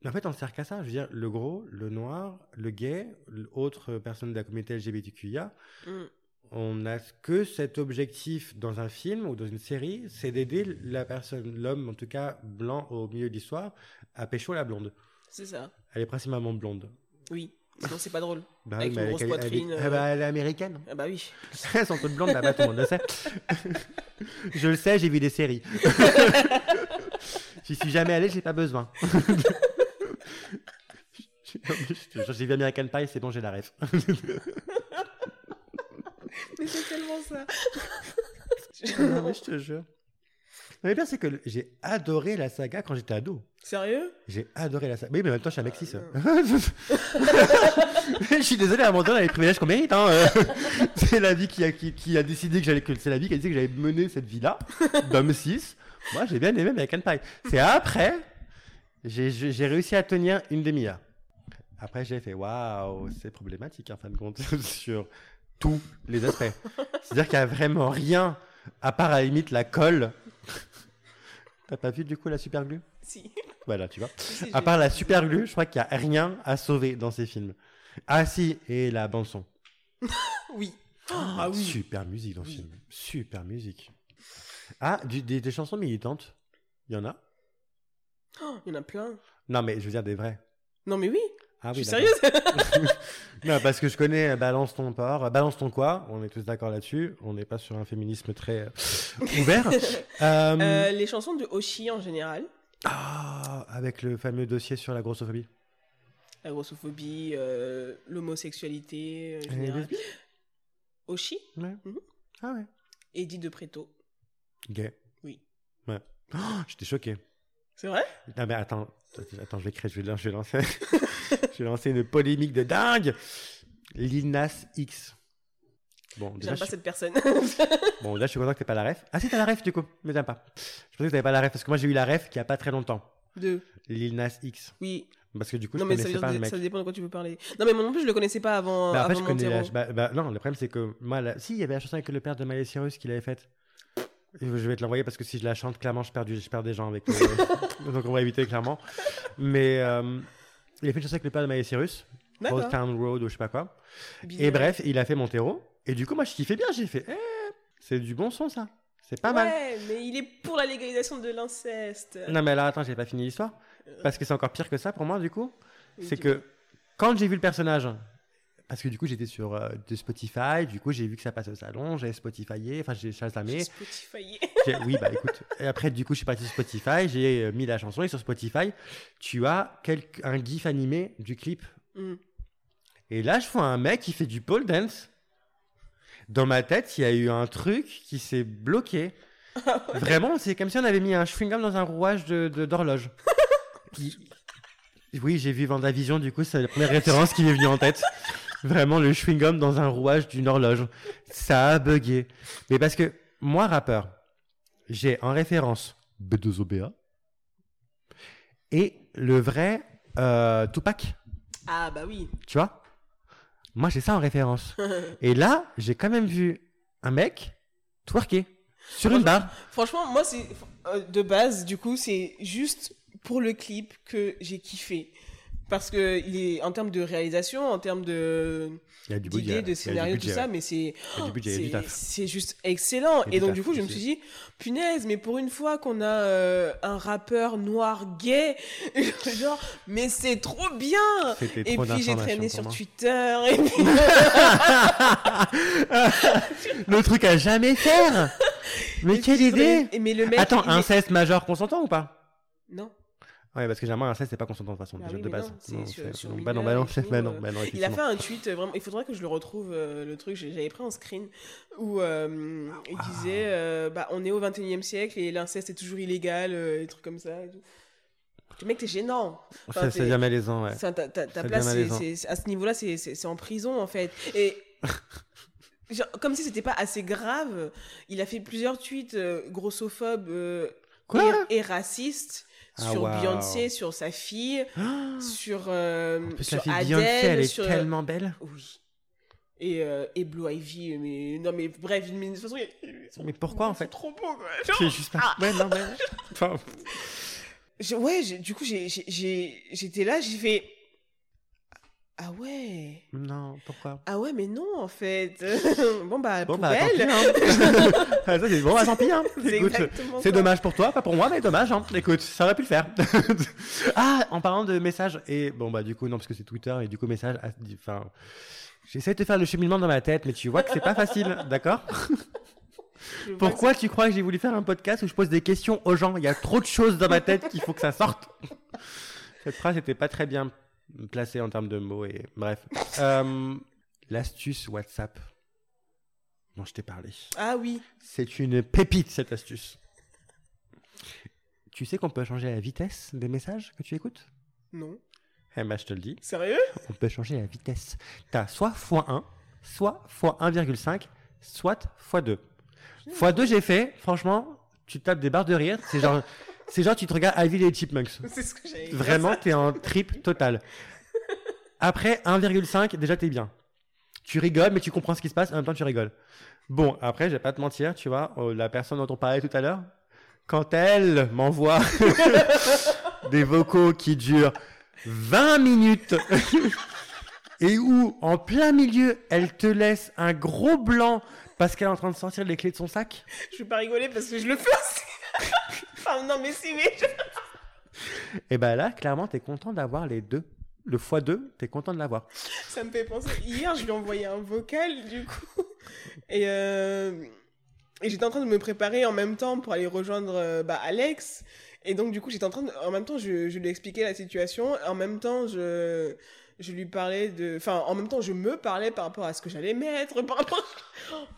mais en fait, on ne sert qu'à ça. Je veux dire, le gros, le noir, le gay, l'autre personne de la communauté LGBTQIA,
Mm.
on n'a que cet objectif dans un film ou dans une série, c'est d'aider la personne, l'homme en tout cas blanc au milieu de l'histoire, à pécho la blonde.
c'est ça
Elle est principalement blonde.
oui sinon c'est pas drôle
Bah
Avec une grosse
elle, est- elle est-
poitrine,
ah bah, elle est américaine.
ah bah oui
Elles sont toutes blondes là-bas, tout le monde le sait. je le sais, j'ai vu des séries. J'y suis jamais allé, j'ai pas besoin. J'ai vu American Pie, c'est bon, j'ai la ref.
mais c'est tellement ça
non, mais je te jure. Non, le pire, c'est que j'ai adoré la saga quand j'étais ado.
sérieux?
J'ai adoré la saga. Oui, mais en même temps, je suis un mec cis.
Ah,
je suis désolé, à un moment donné, les privilèges qu'on mérite. Hein. euh. c'est la vie qui a, qui, qui a décidé que j'allais, que c'est la vie qui a décidé que j'allais mener cette vie-là, d'homme cis. Moi, j'ai bien aimé American Pie. C'est après, j'ai réussi à tenir une demi-heure. Après, j'ai fait waouh, c'est problématique en fin de compte sur tous les aspects. C'est-à-dire qu'il n'y a vraiment rien à part à la limite la colle. T'as pas vu du coup la super glue
si,
Voilà, tu vois.
Si,
À part la super glue, je crois qu'il n'y a rien à sauver dans ces films. Ah si, et la bande son.
oui ah oui
Super musique dans ce
Oui.
film. Super musique. Ah, du- des, des chansons militantes Il y en a?
Oh, il y en a plein
Non, mais je veux dire des vraies.
non mais oui
Ah
je
oui,
suis
d'accord.
sérieuse
Non, parce que je connais euh, Balance ton porc, euh, Balance ton quoi, on est tous d'accord là-dessus. On n'est pas sur un féminisme très euh, ouvert. Euh,
Euh, les chansons de Oshi en général
Ah, avec le fameux dossier sur la grossophobie.
la grossophobie, euh, l'homosexualité en
est
général. Oshi,
Ouais.
Mhm.
Ah ouais.
Eddie de Preto.
Gay.
Oui.
Ouais. Oh, J'étais choqué.
C'est vrai?
Non mais attends, attends, je vais créer, je vais, je vais lancer, je vais lancer une polémique de dingue. Lil Nas X. Bon, déjà,
J'aime pas
je,
cette personne.
bon, là, je suis content que t'aies pas la ref. Ah si, t'as la ref du coup, mais t'aimes pas. Je pensais que t'avais pas la ref parce que moi j'ai eu la ref il y a pas très longtemps.
de.
Lil Nas X.
Oui.
Parce que du coup,
non,
je
mais ça,
connaissais
veut
pas le mec.
ça dépend de quoi tu veux parler. Non, mais moi non plus, je le connaissais pas avant,
Bah, en fait,
avant
je connais la- bah, bah, non, le problème c'est que moi, si, il y avait la chanson avec le père de Miley Cyrus qu'il avait faite. Je vais te l'envoyer parce que si je la chante, clairement, je perds, du- je perds des gens avec. euh, donc on va éviter clairement. Mais euh, il a fait une chanson avec le père de Miley Cyrus. Old Town Road ou je sais pas quoi. Et bref, il a fait Montero. Et du coup, moi, je kiffais bien. J'ai fait, eh, c'est du bon son ça. C'est pas mal.
Ouais, mais il est pour la légalisation de l'inceste.
Non, mais là, attends, j'ai pas fini l'histoire. Parce que c'est encore pire que ça pour moi, du coup.
Oui,
C'est que quand j'ai vu le personnage, parce que du coup, j'étais sur euh, de Spotify, du coup, j'ai vu que ça passait au salon, j'ai Spotifyé, enfin, j'ai chasamé.
Spotify.
J'ai- Oui, bah écoute. Et après, du coup, je suis parti sur Spotify, j'ai euh, mis la chanson et sur Spotify, tu as quelque- un gif animé du clip.
Hmm.
Et là, je vois un mec qui fait du pole dance. Dans ma tête, il y a eu un truc qui s'est bloqué. Vraiment, c'est comme si on avait mis un chewing-gum dans un rouage de- de- d'horloge. Il- Oui, j'ai vu Vendavision, du coup, c'est la première référence qui m'est venue en tête. Vraiment, le chewing-gum dans un rouage d'une horloge. Ça a bugué. Mais parce que moi, rappeur, j'ai en référence B2OBA et le vrai euh, Tupac,
Ah bah oui.
tu vois? Moi, j'ai ça en référence. Et là, j'ai quand même vu un mec twerker sur une barre.
Franchement, moi, c'est euh, de base, du coup, c'est juste pour le clip que j'ai kiffé. Parce que il est en termes de réalisation, en termes de d'idées, de scénario, tout ça, mais c'est c'est juste excellent. Et donc
taf
du coup, je me suis dit, punaise, mais pour une fois qu'on a euh, un rappeur noir gay, genre, mais c'est trop bien. Et
trop
puis j'ai traîné sur. Twitter. Et puis...
le truc à jamais faire Mais
et
quelle idée
et- Mais le mec.
Attends,
il est-
inceste majeur consentant ou pas?
Non.
Ouais, parce que généralement, inceste, c'est pas consentant de toute façon,
Bah
déjà
oui,
de base.
non,
Non,
sur-
c'est-
sur
non, bah non, bah bah
euh,
bah
Il a fait un tweet, euh, vraiment, il faudrait que je le retrouve, euh, le truc, j'avais pris en screen, où euh, il disait, euh, bah, on est au 21 e siècle et l'inceste est toujours illégal, des trucs comme ça. Et tout. Le mec, t'es gênant. Enfin,
C'est bien malaisant, ouais.
Ta, ta- ta place, à ce niveau-là, c'est en prison, en fait. Et genre, comme si c'était pas assez grave, il a fait plusieurs tweets grossophobes
Quoi?
et, et racistes
Ah,
sur
waouh.
Beyoncé, sur sa fille, sur, euh,
plus,
sur Adele,
Beyoncé, elle est
sur...
tellement belle.
Oui. Et, euh, et Blue Ivy, mais non, mais bref, mais de toute façon, ils- sont-
Mais pourquoi, en
ils
fait
trop beaux, quoi.
Juste pas. Ouais, non, mais. Enfin,
Je- ouais, j'ai- du coup, j'étais là, j'ai fait. Ah ouais.
non, pourquoi?
Ah ouais, mais non, en fait. bon, bah,
Bon, bah, tant
poubelle.
pis, hein. Ça, c'est bon, bah, tant pis, hein.
C'est
dommage pour toi, pas pour moi, mais dommage, hein. Écoute, ça aurait pu le faire. ah, en parlant de messages, et bon, bah, du coup, non, parce que c'est Twitter, et du coup, message, enfin. J'essaie de te faire le cheminement dans ma tête, mais tu vois que c'est pas facile, d'accord? Pourquoi tu crois que j'ai voulu faire un podcast où je pose des questions aux gens? Il y a trop de choses dans ma tête qu'il faut que ça sorte. Cette phrase n'était pas très bien placée en termes de mots et bref. Euh, L'astuce WhatsApp dont je t'ai parlé.
Ah oui.
C'est une pépite cette astuce. Tu sais qu'on peut changer la vitesse des messages que tu écoutes?
Non.
Eh ben je te le dis,
Sérieux?
On peut changer la vitesse. T'as soit x1, soit x1,5, soit x2. x2 j'ai fait, franchement, tu tapes des barres de rire, c'est genre, c'est genre tu te regardes Ivy les Chipmunks.
C'est ce que j'avais.
Vraiment, t'es en trip total. Après 1,5, déjà t'es bien. Tu rigoles, mais tu comprends ce qui se passe, en même temps tu rigoles. Bon, après, je vais pas te mentir, tu vois, oh, la personne dont on parlait tout à l'heure, quand elle m'envoie des vocaux qui durent 20 minutes et où, en plein milieu, elle te laisse un gros blanc parce qu'elle est en train de sortir les clés de son sac,
Je vais pas rigoler parce que je le fais aussi. Enfin, non, mais si, mais. je-
et ben là, clairement, t'es content d'avoir les deux. Le x2, t'es content de l'avoir.
Ça me fait penser. Hier, je lui ai envoyé un vocal, du coup. Et, euh, et j'étais en train de me préparer en même temps pour aller rejoindre euh, bah, Alex. Et donc, du coup, j'étais en train de. En même temps, je, je lui expliquais la situation. En même temps, je. Je lui parlais de. Enfin, en même temps, je me parlais par rapport à ce que j'allais mettre. Par rapport...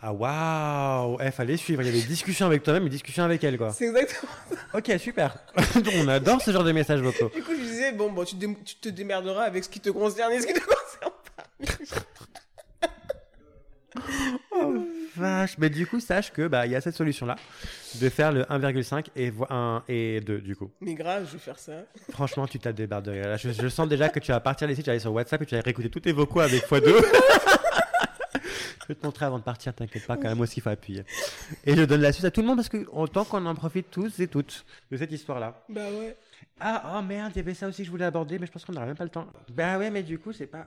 Ah waouh Eh, fallait suivre. Il y avait des discussions avec toi-même et des discussions avec elle, quoi.
C'est exactement.
Ok, super. On adore ce genre de messages vocaux.
Du coup, je lui disais, bon, bon tu, te dé- tu te démerderas avec ce qui te concerne et ce qui te concerne pas.
Vache. Mais du coup, sache que bah il y a cette solution-là de faire le 1,5 et vo- 1 et 2 du coup.
Mais grave, je vais faire ça.
Franchement, tu tapes des barres de rire. Là, je, je sens déjà que tu vas partir d'ici, tu vas aller sur WhatsApp et tu vas réécouter tous tes vocaux avec x2. Je vais te montrer avant de partir, t'inquiète pas, quand même aussi il faut appuyer. Et je donne la suite à tout le monde parce que autant qu'on en profite tous et toutes de cette histoire-là.
Bah ouais.
Ah, oh merde, il y avait ça aussi que je voulais aborder, mais je pense qu'on n'aura même pas le temps. Bah ouais, mais du coup, c'est pas.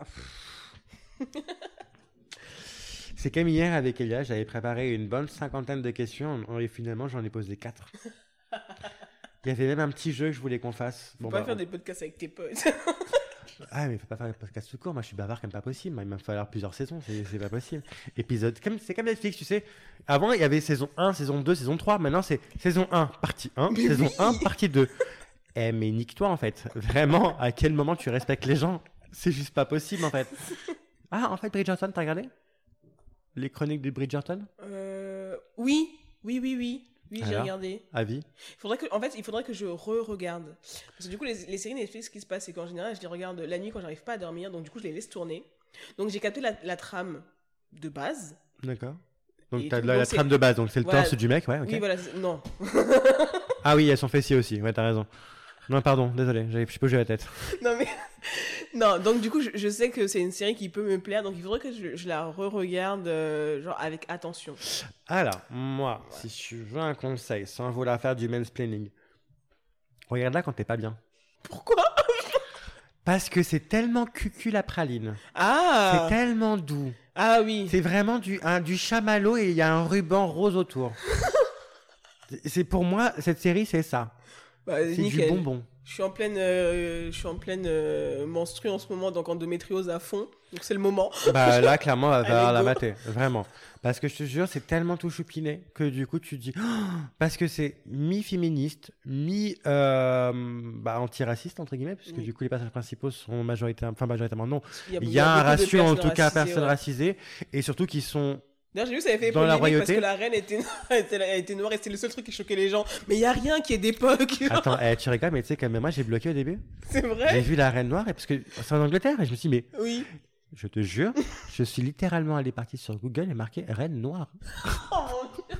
C'est comme hier avec Elia, j'avais préparé une bonne cinquantaine de questions et finalement j'en ai posé quatre. Il y avait même un petit jeu que je voulais qu'on fasse.
Faut
Bon,
pas
bah,
faire
on-
des podcasts avec tes potes.
Ah, mais faut pas faire un podcast tout court. Moi, je suis bavard comme pas possible. Il va me falloir plusieurs saisons. C'est c'est pas possible. Épisode. comme- C'est comme Netflix, tu sais. Avant, il y avait saison 1, saison 2, saison 3. Maintenant, c'est saison 1, partie 1,
Mais
saison
oui.
1, partie 2. Eh, mais nique-toi, en fait. Vraiment, à quel moment tu respectes les gens? C'est juste pas possible, en fait. Ah, en fait, Bridgerton, t'as regardé? Les chroniques de Bridgerton?
Euh, oui, oui, oui, oui. Oui, j'ai regardé.
Avis?
Faudrait que, en fait, il faudrait que je re-regarde. Parce que du coup, les, les séries Netflix, ce qui se passe, c'est qu'en général, je les regarde la nuit quand j'arrive pas à dormir. Donc, du coup, je les laisse tourner. Donc, j'ai capté la, la trame de base.
D'accord. Donc, t'as la, la trame de base. Donc, c'est le
Voilà.
torse du mec, ouais, ok.
Oui, voilà. Non.
Ah oui, elles sont fessiers aussi. Ouais, t'as raison. Non, pardon, désolé. j'avais- j'ai la tête.
non, mais. non, donc, du coup, je, je sais que c'est une série qui peut me plaire. Donc, il faudrait que je, je la re-regarde, euh, genre, avec attention.
Alors, moi, si je veux un conseil, sans vouloir faire du mansplaining, regarde-la quand t'es pas bien.
Pourquoi?
Parce que c'est tellement cucul la praline.
Ah
C'est tellement doux.
Ah oui.
C'est vraiment du, un, du chamallow et il y a un ruban rose autour. C'est pour moi, cette série, c'est ça.
Bah,
C'est du bonbon.
Je suis en pleine, euh, je suis en pleine euh, menstrue en ce moment, donc endométriose à fond. Donc c'est le moment.
Bah là, clairement, on va la mater. Vraiment. Parce que je te jure, c'est tellement tout choupiné que du coup, tu te dis. Oh parce que c'est mi-féministe, mi-antiraciste, entre guillemets, parce que
Oui.
du coup, les personnages principaux sont majoritairement. Enfin, majoritairement, non.
Il
Il y a un ratio, en tout cas,
racisées,
personnes
ouais.
racisées. Et surtout, qui sont.
D'ailleurs, j'ai vu ça avait fait
Dans la
polémique parce
royauté?
que la reine était, noire et c'était le seul truc qui choquait les gens. Mais il y a rien qui est d'époque.
Attends, eh, tu rigoles, mais tu sais, quand même, moi, j'ai bloqué au début.
c'est
J'ai
vrai
vu la reine noire, et parce que c'est en Angleterre, et je me suis dit, mais
Oui.
je te jure, je suis littéralement allé partir sur Google et marqué reine noire.
Oh, mon Dieu.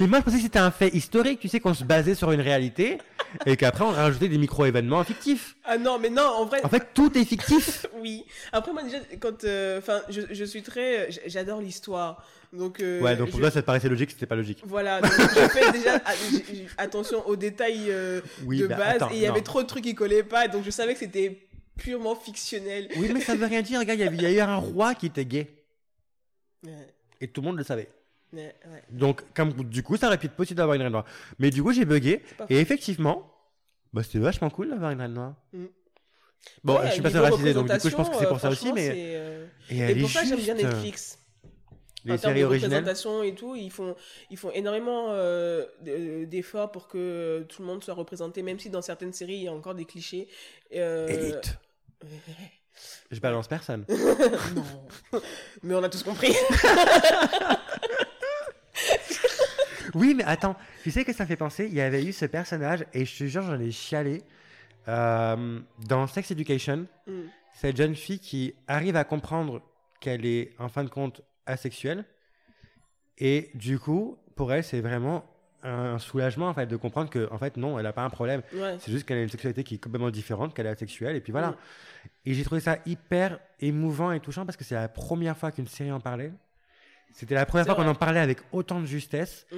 Mais moi, je pensais que c'était un fait historique, tu sais, qu'on se basait sur une réalité et qu'après, on rajoutait des micro-événements fictifs.
ah non, mais non, en vrai.
En fait, tout est fictif.
Oui. Après, moi, déjà, quand. euh, Enfin, je, je suis très. j- J'adore l'histoire. Donc. euh,
Ouais, donc pour
je-
toi, ça te paraissait logique, c'était pas logique.
Voilà, donc je fais déjà a- j- j- attention aux détails euh,
Oui,
de
bah,
base
attends,
et il y avait trop de trucs qui collaient pas, donc je savais que c'était purement fictionnel.
Oui, mais ça veut rien dire, regarde, il y avait- il y, a eu un roi qui était gay.
Ouais,
Et tout le monde le savait.
Ouais, ouais.
Donc, comme, du coup, ça aurait pu être possible d'avoir une reine noire. Mais du coup, j'ai bugué. Et effectivement, bah, c'était vachement cool d'avoir une reine noire.
Mm.
Bon,
Ouais,
je suis pas racisé, donc du coup, je pense que c'est pour ça
représentation,
aussi.
euh,
Mais...
euh,
Et,
Et
elle
pour
est
ça, j'aime bien
juste, euh,
Netflix.
Les
en termes
séries
de
originales.
représentation et tout, ils font, ils font énormément euh, de- d'efforts pour que tout le monde soit représenté, même si dans certaines séries, il y a encore des clichés. Euh,
Élite. Je balance personne.
non. Mais on a tous compris.
Oui, mais attends, tu sais que ça me fait penser Il y avait eu ce personnage, et je te jure, j'en ai chialé. euh, dans Sex Education,
Mm.
cette jeune fille qui arrive à comprendre qu'elle est en fin de compte asexuelle. Et du coup, pour elle, c'est vraiment un soulagement en fait de comprendre que en fait non, elle n'a pas un problème.
Ouais.
C'est juste qu'elle a une sexualité qui est complètement différente, qu'elle est asexuelle et puis voilà.
Mm.
Et j'ai trouvé ça hyper émouvant et touchant parce que c'est la première fois qu'une série en parlait. C'était la première fois qu'on en parlait avec autant de justesse
Mm.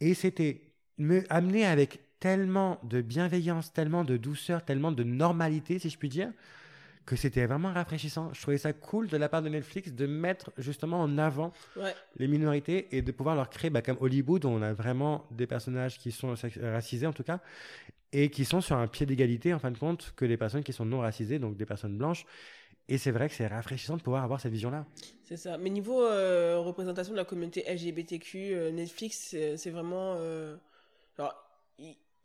et c'était me amené avec tellement de bienveillance, tellement de douceur, tellement de normalité si je puis dire que c'était vraiment rafraîchissant. Je trouvais ça cool de la part de Netflix de mettre justement en avant
Ouais.
les minorités et de pouvoir leur créer, bah, comme Hollywood, où on a vraiment des personnages qui sont racisés en tout cas, et qui sont sur un pied d'égalité en fin de compte que les personnes qui sont non racisées, donc des personnes blanches. Et c'est vrai que c'est rafraîchissant de pouvoir avoir cette vision-là.
C'est ça. Mais niveau euh, représentation de la communauté LGBTQ, euh, Netflix, c'est vraiment. euh,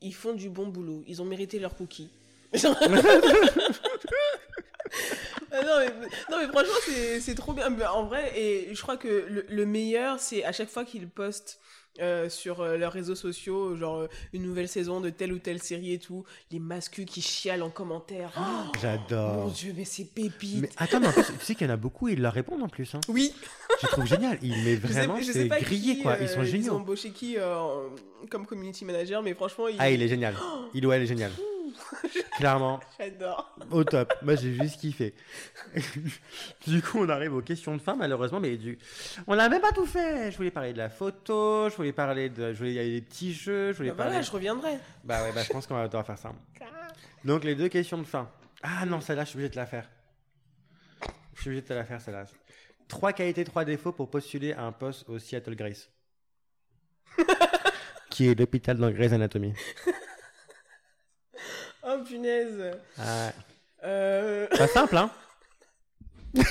ils, font du bon boulot. Ils ont mérité leur cookie. Ah non, mais, franchement, c'est trop bien. En vrai, et je crois que le meilleur, c'est à chaque fois qu'ils postent euh, sur euh, leurs réseaux sociaux, genre euh, une nouvelle saison de telle ou telle série et tout, les mascus qui chialent en commentaire. Oh, mon
J'adore.
dieu, mais c'est pépite.
Mais attends, mais en plus, tu sais qu'il y en a beaucoup, ils leur répondent en plus. Hein.
Oui,
Je trouve génial. Ils, mais vraiment, c'est grillé,
qui,
quoi. Ils sont
Ils ont
géniaux.
embauché qui comme community manager, mais franchement, il...
Ah, il est génial. Il ou elle est génial. Clairement,
J'adore.
au top. Moi, j'ai juste kiffé. du coup, on arrive aux questions de fin, malheureusement, mais du... on n'a même pas tout fait. Je voulais parler de la photo, je voulais parler de. Je voulais... Y des petits jeux, je voulais
Bah
parler.
voilà, je reviendrai.
Bah ouais, bah, je pense qu'on va devoir faire ça. Donc, les deux questions de fin. Ah non, celle-là, je suis obligé de la faire. Je suis obligé de te la faire, celle-là. Trois qualités, trois défauts pour postuler à un poste au Seattle Grace. qui est l'hôpital dans Grey's Anatomy.
Oh punaise. Euh...
pas simple, hein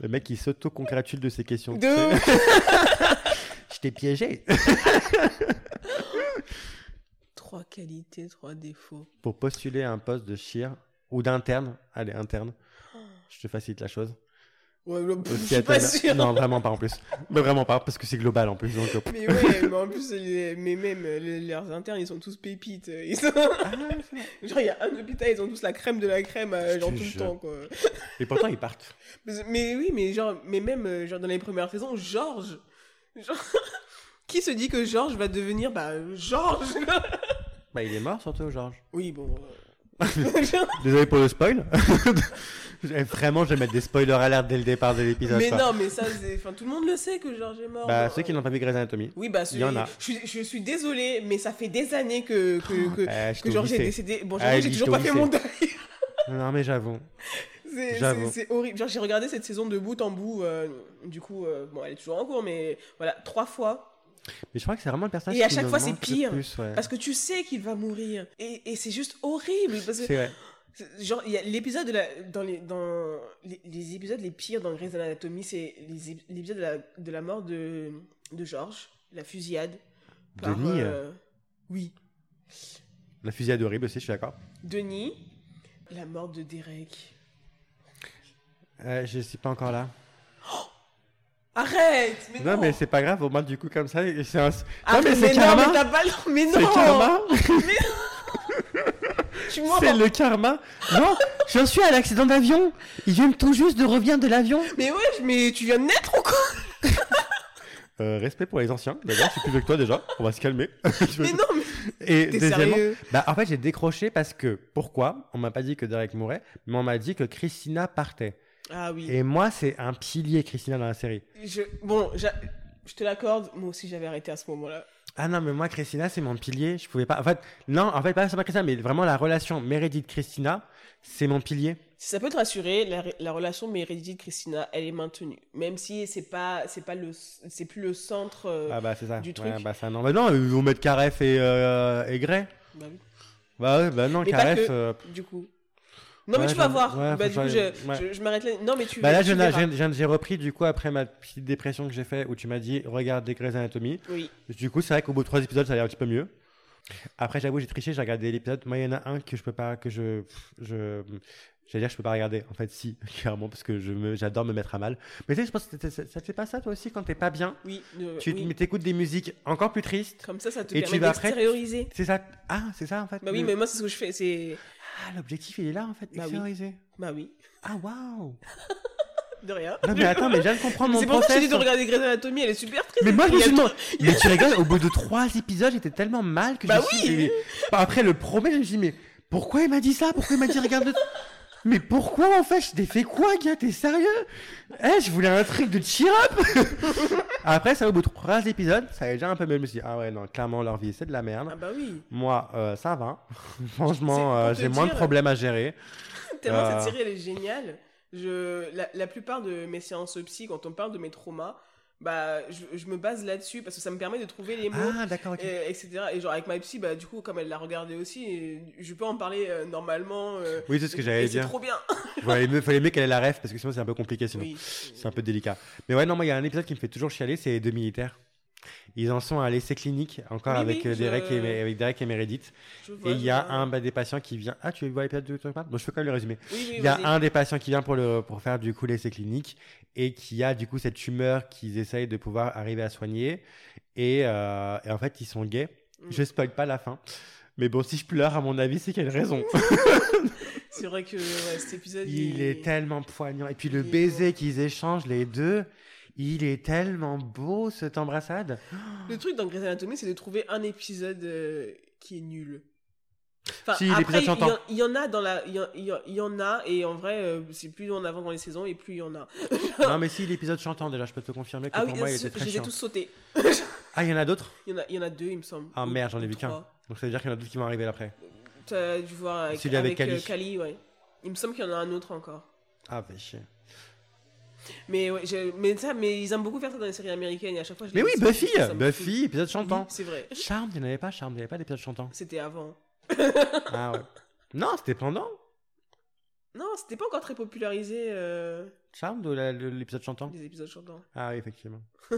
Le mec, il s'auto-congratule de ses questions. tu
De
sais. Je t'ai piégé.
Trois qualités, trois défauts.
Pour postuler à un poste de chir ou d'interne, allez, interne, je te facilite la chose.
Ouais,
Au
je suis pas
Seattle-
sûre.
Non, vraiment pas en plus. Mais vraiment pas, parce que c'est global en plus. Donc,
Mais ouais, mais en plus, les- mais même les- leurs internes, ils sont tous pépites. Ils sont...
ah,
Genre, il y a un hôpital, ils ont tous la crème de la crème, euh,
Je
genre tout le temps, quoi.
Et pourtant, ils partent.
Mais, mais oui, mais genre, mais même euh, genre dans les premières saisons, Georges. Genre... Qui se dit que Georges va devenir, bah, Georges?
Bah, il est mort surtout, Georges.
Oui, bon. euh,
Désolé pour le spoil. Eh, Vraiment, je vais mettre des spoilers alert dès le départ de l'épisode.
mais
quoi.
non, mais ça. Enfin, tout le monde le sait que Georges est mort.
Bah, ceux qui
euh,
n'ont pas vu Grey's Anatomy.
Oui, bah,
Il y en a.
Je, suis- je suis désolée, mais ça fait des années que, que, que,
je
que
t'ai
Georges est décédé. Bon,
Ah,
j'ai toujours pas fait mon deuil.
Non, mais j'avoue.
C'est-
J'avoue.
C'est c'est horrible. Genre, j'ai regardé cette saison de bout en bout. euh, du coup, euh, bon, elle est toujours en cours, mais voilà, trois fois.
Mais je crois que c'est vraiment le personnage
Et à chaque fois, c'est pire.
plus, ouais.
Parce que tu sais qu'il va mourir. Et, et c'est juste horrible. Parce que,
C'est vrai.
c'est- genre, il y a l'épisode de la. Dans les, dans les, les épisodes les pires dans Grey's Anatomy, c'est l'épisode de la, de la mort de, de George, la fusillade. par,
Denis,
euh, Oui.
La fusillade horrible aussi, je suis d'accord.
Denis, la mort de Derek.
Euh, je suis pas encore là.
Arrête mais
non,
non,
mais c'est pas grave, au moins du coup comme ça, c'est un...
Ah,
non mais c'est karma
mais t'as pas Mais non
karma
suis mort.
C'est le karma Non, j'en suis à l'accident d'avion Il vient tout juste de revenir de l'avion
Mais ouais, mais tu viens de naître ou quoi?
Euh, Respect pour les anciens, d'ailleurs, je suis plus vieux que toi déjà, on va se calmer.
Mais non, mais
Et deuxièmement,
sérieux
bah, en fait j'ai décroché parce que, pourquoi? On m'a pas dit que Derek mourait, mais on m'a dit que Christina partait.
Ah oui.
Et moi c'est un pilier Christina dans la série.
Je... Bon, je te l'accorde, moi aussi j'avais arrêté à ce moment-là.
Ah non, mais moi, Christina, c'est mon pilier. Je pouvais pas. En fait, non, en fait, pas, pas Christina, mais vraiment la relation Meredith-Christina, c'est mon pilier.
Si ça peut te rassurer, la, la relation Meredith-Christina, elle est maintenue. Même si c'est pas, c'est pas le, c'est plus le centre. euh,
Ah bah, c'est ça.
du
Ouais,
truc.
bah, ça, non. Bah, non, ils vont mettre Caref et, euh, et Gray.
bah oui.
Bah, ouais, bah, non,
Mais
Caref.
que.
euh,
Du coup. Non, mais tu vas voir. bah, du coup, je, je, je m'arrête là. Non, mais tu
Bah là,
tu
je j'ai repris du coup après ma petite dépression que j'ai fait où tu m'as dit regarde des Grey's Anatomy.
Oui.
Du coup, c'est vrai qu'au bout de trois épisodes, ça allait un petit peu mieux. Après, j'avoue, j'ai triché, j'ai regardé l'épisode. Moi, il y en a un que je peux pas, que je, je, j'allais dire, je peux pas regarder. En fait, si, clairement, parce que je me, j'adore me mettre à mal. Mais tu sais, je pense que ça- ça ça te fait pas ça toi aussi quand t'es pas bien?
Oui. euh,
Tu
oui.
mais t'écoutes des musiques encore plus tristes.
Comme ça, ça te
Et
permet d'extérioriser.
C'est ça. Ah, c'est ça en fait.
Bah oui, mais moi, c'est ce que je fais. C'est.
Ah, l'objectif, il est là en fait.
Bah oui.
extérioriser.
Bah oui.
Ah, waouh.
De rien.
Non, mais attends, mais je viens de comprendre mon
C'est pour ça que dit de regarder Grey's Anatomy, elle est super triste.
Mais moi, je me suis demandé. Mais tu rigoles, au bout de trois épisodes, j'étais tellement mal que
Bah
je me suis
oui.
dit. Bah, Après le premier, je me suis dit, mais pourquoi il m'a dit ça? Pourquoi il m'a dit regarde le. Mais pourquoi en fait Je t'ai fait quoi, gars T'es sérieux? Eh, je voulais un truc de cheer up Après, ça, au bout de trois épisodes, ça allait déjà un peu mieux. Je me suis dit, ah ouais, non, clairement, leur vie, c'est de la merde.
Ah bah oui.
Moi, euh, ça va. Franchement, euh, j'ai moins de problèmes à gérer.
Tellement
Euh.
cette série, elle est géniale. Je... La, la plupart de mes séances psy, quand on parle de mes traumas, bah, je, je me base là-dessus parce que ça me permet de trouver les mots.
Ah, d'accord, ok.
euh, etc. Et genre avec ma psy, bah, du coup, comme elle l'a regardé aussi, et je peux en parler euh, normalement. euh,
Oui, c'est ce que
et-
j'allais
et C'est
dire.
trop bien.
Voilà, il fallait mieux qu'elle ait la ref parce que sinon c'est un peu compliqué sinon.
Oui.
C'est un peu délicat. Mais ouais, non, moi, il y a un épisode qui me fait toujours chialer, c'est les deux militaires. Ils en sont à l'essai clinique, encore
Oui,
avec,
oui, je-
Derek et, avec Derek et Meredith. Et il y a un bah, des patients qui vient. Ah, tu vois l'épisode de Bon, je fais quand même le résumé.
Oui,
Il y a un des patients qui vient pour, le, pour faire du coup l'essai clinique et qui a du coup cette tumeur qu'ils essayent de pouvoir arriver à soigner. Et, euh, et en fait, ils sont gays.
Mm.
Je spoil pas la fin. Mais bon, si je pleure, à mon avis, c'est qu'il y a une raison?
C'est vrai que ouais, cet épisode.
Il est tellement poignant. Et puis le
Il
baiser qu'ils échangent, les deux, il est tellement beau, cette embrassade.
Le truc dans Grey's Anatomy, c'est de trouver un épisode euh, qui est nul. Enfin,
Si,
après, il y, en- il y en a dans la, il y, y y en a et en vrai, euh, c'est plus on avance dans les saisons et plus il y en a.
Non, mais si, l'épisode chantant, déjà, je peux te confirmer que
Ah
pour
oui,
moi, il était très chiant.
tous sautés.
Ah, il y en a d'autres?
Il y en a, il y en a deux, il me semble.
Ah merde, j'en ai vu qu'un. Donc ça veut dire qu'il y en a d'autres qui vont arriver après.
T'as dû voir avec,
Celui avec
avec, euh,
Kali.
Kali, ouais. Il me semble qu'il y en a un autre encore.
Ah, chier.
Mais ouais, mais ça, mais ils aiment beaucoup faire ça dans les séries américaines et à chaque fois je
Mais oui, Buffy Buffy, épisode chantant.
Oui, c'est vrai.
Charme, il n'y en avait pas, Charme, il n'y avait pas d'épisode chantant.
C'était avant.
Ah ouais. Non, c'était pendant.
Non, c'était pas encore très popularisé euh,
Charme de l'épisode chantant.
les épisodes chantants.
Ah oui, effectivement. Oh,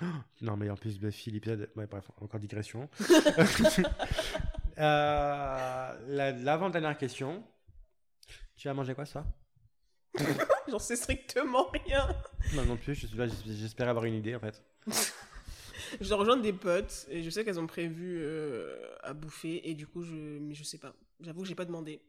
non, mais en plus, Buffy, l'épisode. Ouais, bref, encore digression. euh, la- L'avant-dernière question. Tu as mangé quoi, ça
J'en sais strictement rien.
Non, non plus, j'espère avoir une idée, en fait.
Je rejoindre des potes et je sais qu'elles ont prévu euh, à bouffer et du coup je mais je sais pas. J'avoue que j'ai pas demandé.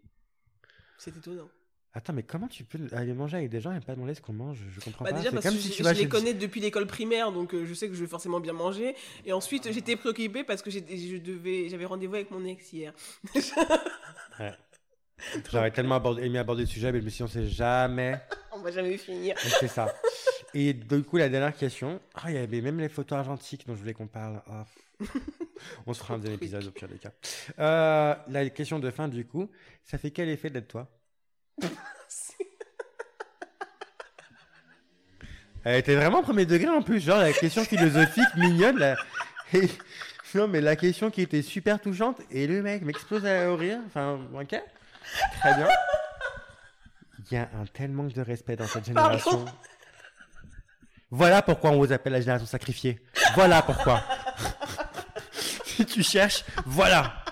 C'est étonnant.
Attends, mais comment tu peux aller manger avec des gens et pas demander ce qu'on mange? Je comprends
Bah
pas.
déjà parce
comme
que
si
je,
tu
je les connais depuis l'école primaire donc euh, je sais que je vais forcément bien manger et ensuite j'étais préoccupée parce que je devais j'avais rendez-vous avec mon ex hier.
Ouais. J'aurais tellement abordé- aimé aborder le sujet, mais je me suis dit, on sait jamais.
On va jamais finir.
C'est ça. Et du coup, la dernière question. Ah, il y avait même les photos argentiques dont je voulais qu'on parle. Ah. On se fera un deuxième épisode au pire des cas. Euh, la question de fin, du coup, ça fait quel effet d'être toi? Elle était vraiment premier degré en plus, genre la question philosophique mignonne. là. Et- Non, mais la question qui était super touchante et le mec m'explose à- rire. Enfin, ok. Très bien. Il y a un tel manque de respect dans cette
Pardon.
génération. Voilà pourquoi on vous appelle la génération sacrifiée. Voilà pourquoi. si tu cherches, voilà.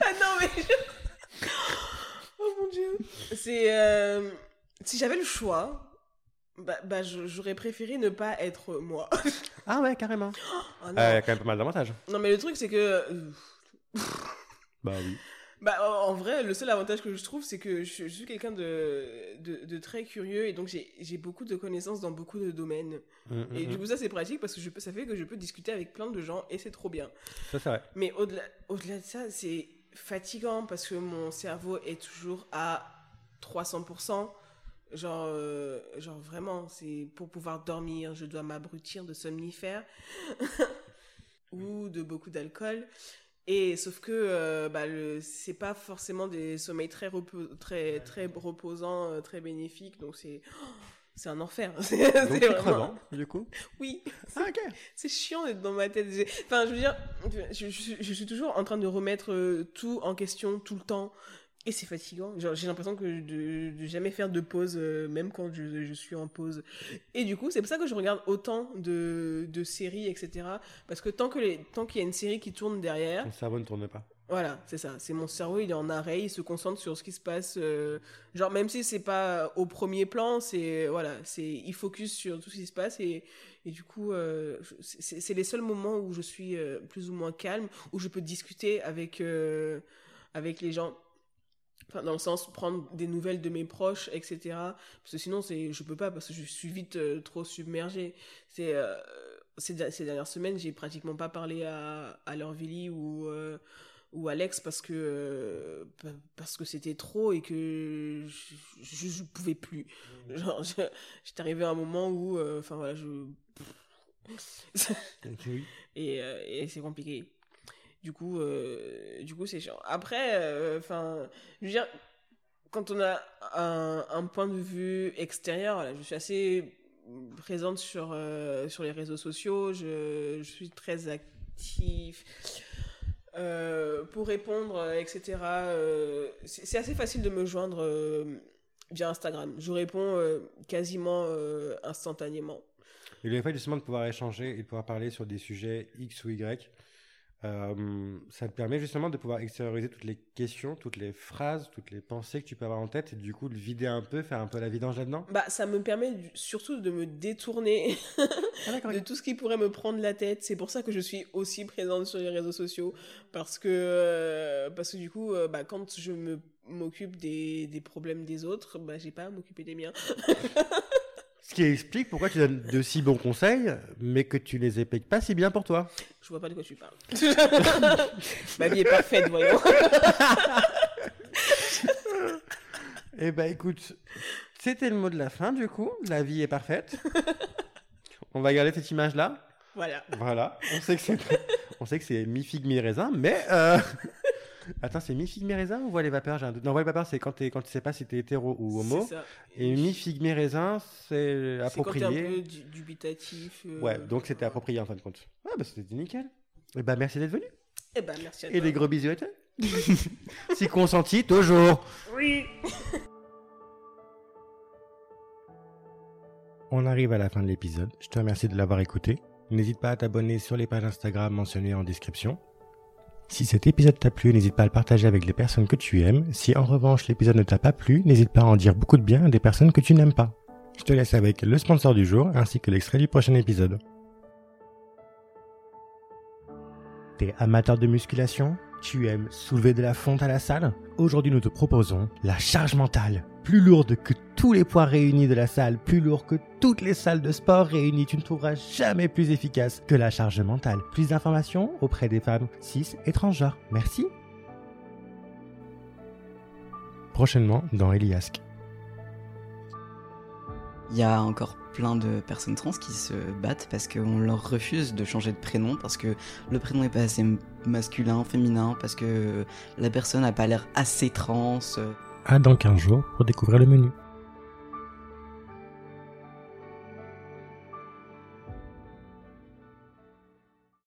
Ah non mais je- Oh mon dieu. C'est euh, si j'avais le choix bah, bah, j'aurais préféré ne pas être moi.
Ah ouais, carrément.
Oh non.
Euh, Il y a quand même pas mal d'avantages.
Non mais le truc c'est que euh,
Bah oui.
Bah, en vrai, le seul avantage que je trouve, c'est que je, je suis quelqu'un de, de, de très curieux et donc j'ai beaucoup de connaissances dans beaucoup de domaines.
Mm,
Et
mm,
du
mm.
coup, ça, c'est pratique parce que je peux, ça fait que je peux discuter avec plein de gens et c'est trop bien.
Ça, c'est vrai.
Mais au-delà au-delà de ça, c'est fatigant parce que mon cerveau est toujours à 300%. Genre, euh, genre vraiment, c'est pour pouvoir dormir, je dois m'abrutir de somnifères ou de beaucoup d'alcool. Et sauf que euh, bah, le, c'est pas forcément des sommeils très, très, très reposants, euh, très bénéfiques. Donc c'est, c'est un enfer. C'est
Donc,
c'est vraiment-
crevant, du coup.
Oui,
Ah, ok.
c'est chiant d'être dans ma tête. Enfin, je veux dire, je, je- je suis toujours en train de remettre euh, tout en question tout le temps. Et c'est fatigant. J'ai l'impression que de, de jamais faire de pause, euh, même quand je, je suis en pause. Et du coup, c'est pour ça que je regarde autant de, de séries, etc. Parce que tant que les- tant qu'il y a une série qui tourne derrière,
Ton cerveau ne tourne pas.
voilà, c'est ça. C'est mon cerveau, il est en arrêt, il se concentre sur ce qui se passe. euh, genre, même si c'est pas au premier plan, c'est voilà, c'est il focus sur tout ce qui se passe et, et du coup, euh, c'est les seuls moments où je suis euh, plus ou moins calme, où je peux discuter avec euh, avec les gens. Enfin, dans le sens prendre des nouvelles de mes proches, etc. Parce que sinon, c'est je peux pas parce que je suis vite euh, trop submergée. C'est euh, ces, de- ces dernières semaines, j'ai pratiquement pas parlé à, à Lorvili ou euh, ou Alex parce que euh, pa- parce que c'était trop et que je, je, je pouvais plus. Genre, je- j'étais arrivé à un moment où, euh, enfin voilà, je et, et c'est compliqué. Du coup, euh, du coup, c'est chiant. Après, euh, enfin, je veux dire, quand on a un, point de vue extérieur, je suis assez présente sur euh, sur les réseaux sociaux. Je, suis très active. Pour répondre, etc. c'est assez facile de me joindre via Instagram. Je réponds quasiment instantanément.
Et le fait justement de pouvoir échanger et de pouvoir parler sur des sujets X ou Y, euh, ça te permet justement de pouvoir extérioriser toutes les questions, toutes les phrases, toutes les pensées que tu peux avoir en tête et du coup de vider un peu, faire un peu la vidange là-dedans?
Bah, ça me permet surtout de me détourner
Ah
de tout ce qui pourrait me prendre la tête. C'est pour ça que je suis aussi présente sur les réseaux sociaux. Parce que, euh, parce que du coup, euh, bah, quand je me m'occupe des, des problèmes des autres, bah, j'ai pas à m'occuper des miens.
Ce qui explique pourquoi tu donnes de si bons conseils, mais que tu les appliques pas si bien pour toi.
Je vois pas de quoi tu parles. Ma vie est parfaite, voyons.
Eh ben écoute, c'était le mot de la fin du coup. La vie est parfaite. On va garder cette image-là.
Voilà.
Voilà. On sait que c'est, on sait que c'est mi figue mi raisin, mais euh, attends, c'est mi figue mi raisin ou voile les vapeurs? J'ai un doute. Non, voile les vapeurs, c'est quand tu quand tu sais pas si t'es hétéro ou homo.
Ça.
Et mi figue mi raisin, c'est
C'est quand t'es un
approprié.
peu du- dubitatif. euh,
Ouais, donc c'était approprié en fin de compte. Ah bah c'était nickel. Et bah merci d'être venu.
Eh ben, merci à
Et
toi.
des gros bisous à toi. si consenti, toujours.
Oui.
On arrive à la fin de l'épisode. Je te remercie de l'avoir écouté. N'hésite pas à t'abonner sur les pages Instagram mentionnées en description. Si cet épisode t'a plu, n'hésite pas à le partager avec les personnes que tu aimes. Si en revanche l'épisode ne t'a pas plu, n'hésite pas à en dire beaucoup de bien à des personnes que tu n'aimes pas. Je te laisse avec le sponsor du jour ainsi que l'extrait du prochain épisode. T'es amateur de musculation? Tu aimes soulever de la fonte à la salle? Aujourd'hui nous te proposons la charge mentale. Plus lourde que tous les poids réunis de la salle, plus lourd que toutes les salles de sport réunies, tu ne trouveras jamais plus efficace que la charge mentale. Plus d'informations auprès des femmes cis et transgenres. Merci. Prochainement dans Eliasque.
Il y a encore plein de personnes trans qui se battent parce qu'on leur refuse de changer de prénom, parce que le prénom n'est pas assez masculin, féminin, parce que la personne n'a pas l'air assez trans.
À dans 15 jours pour découvrir le menu.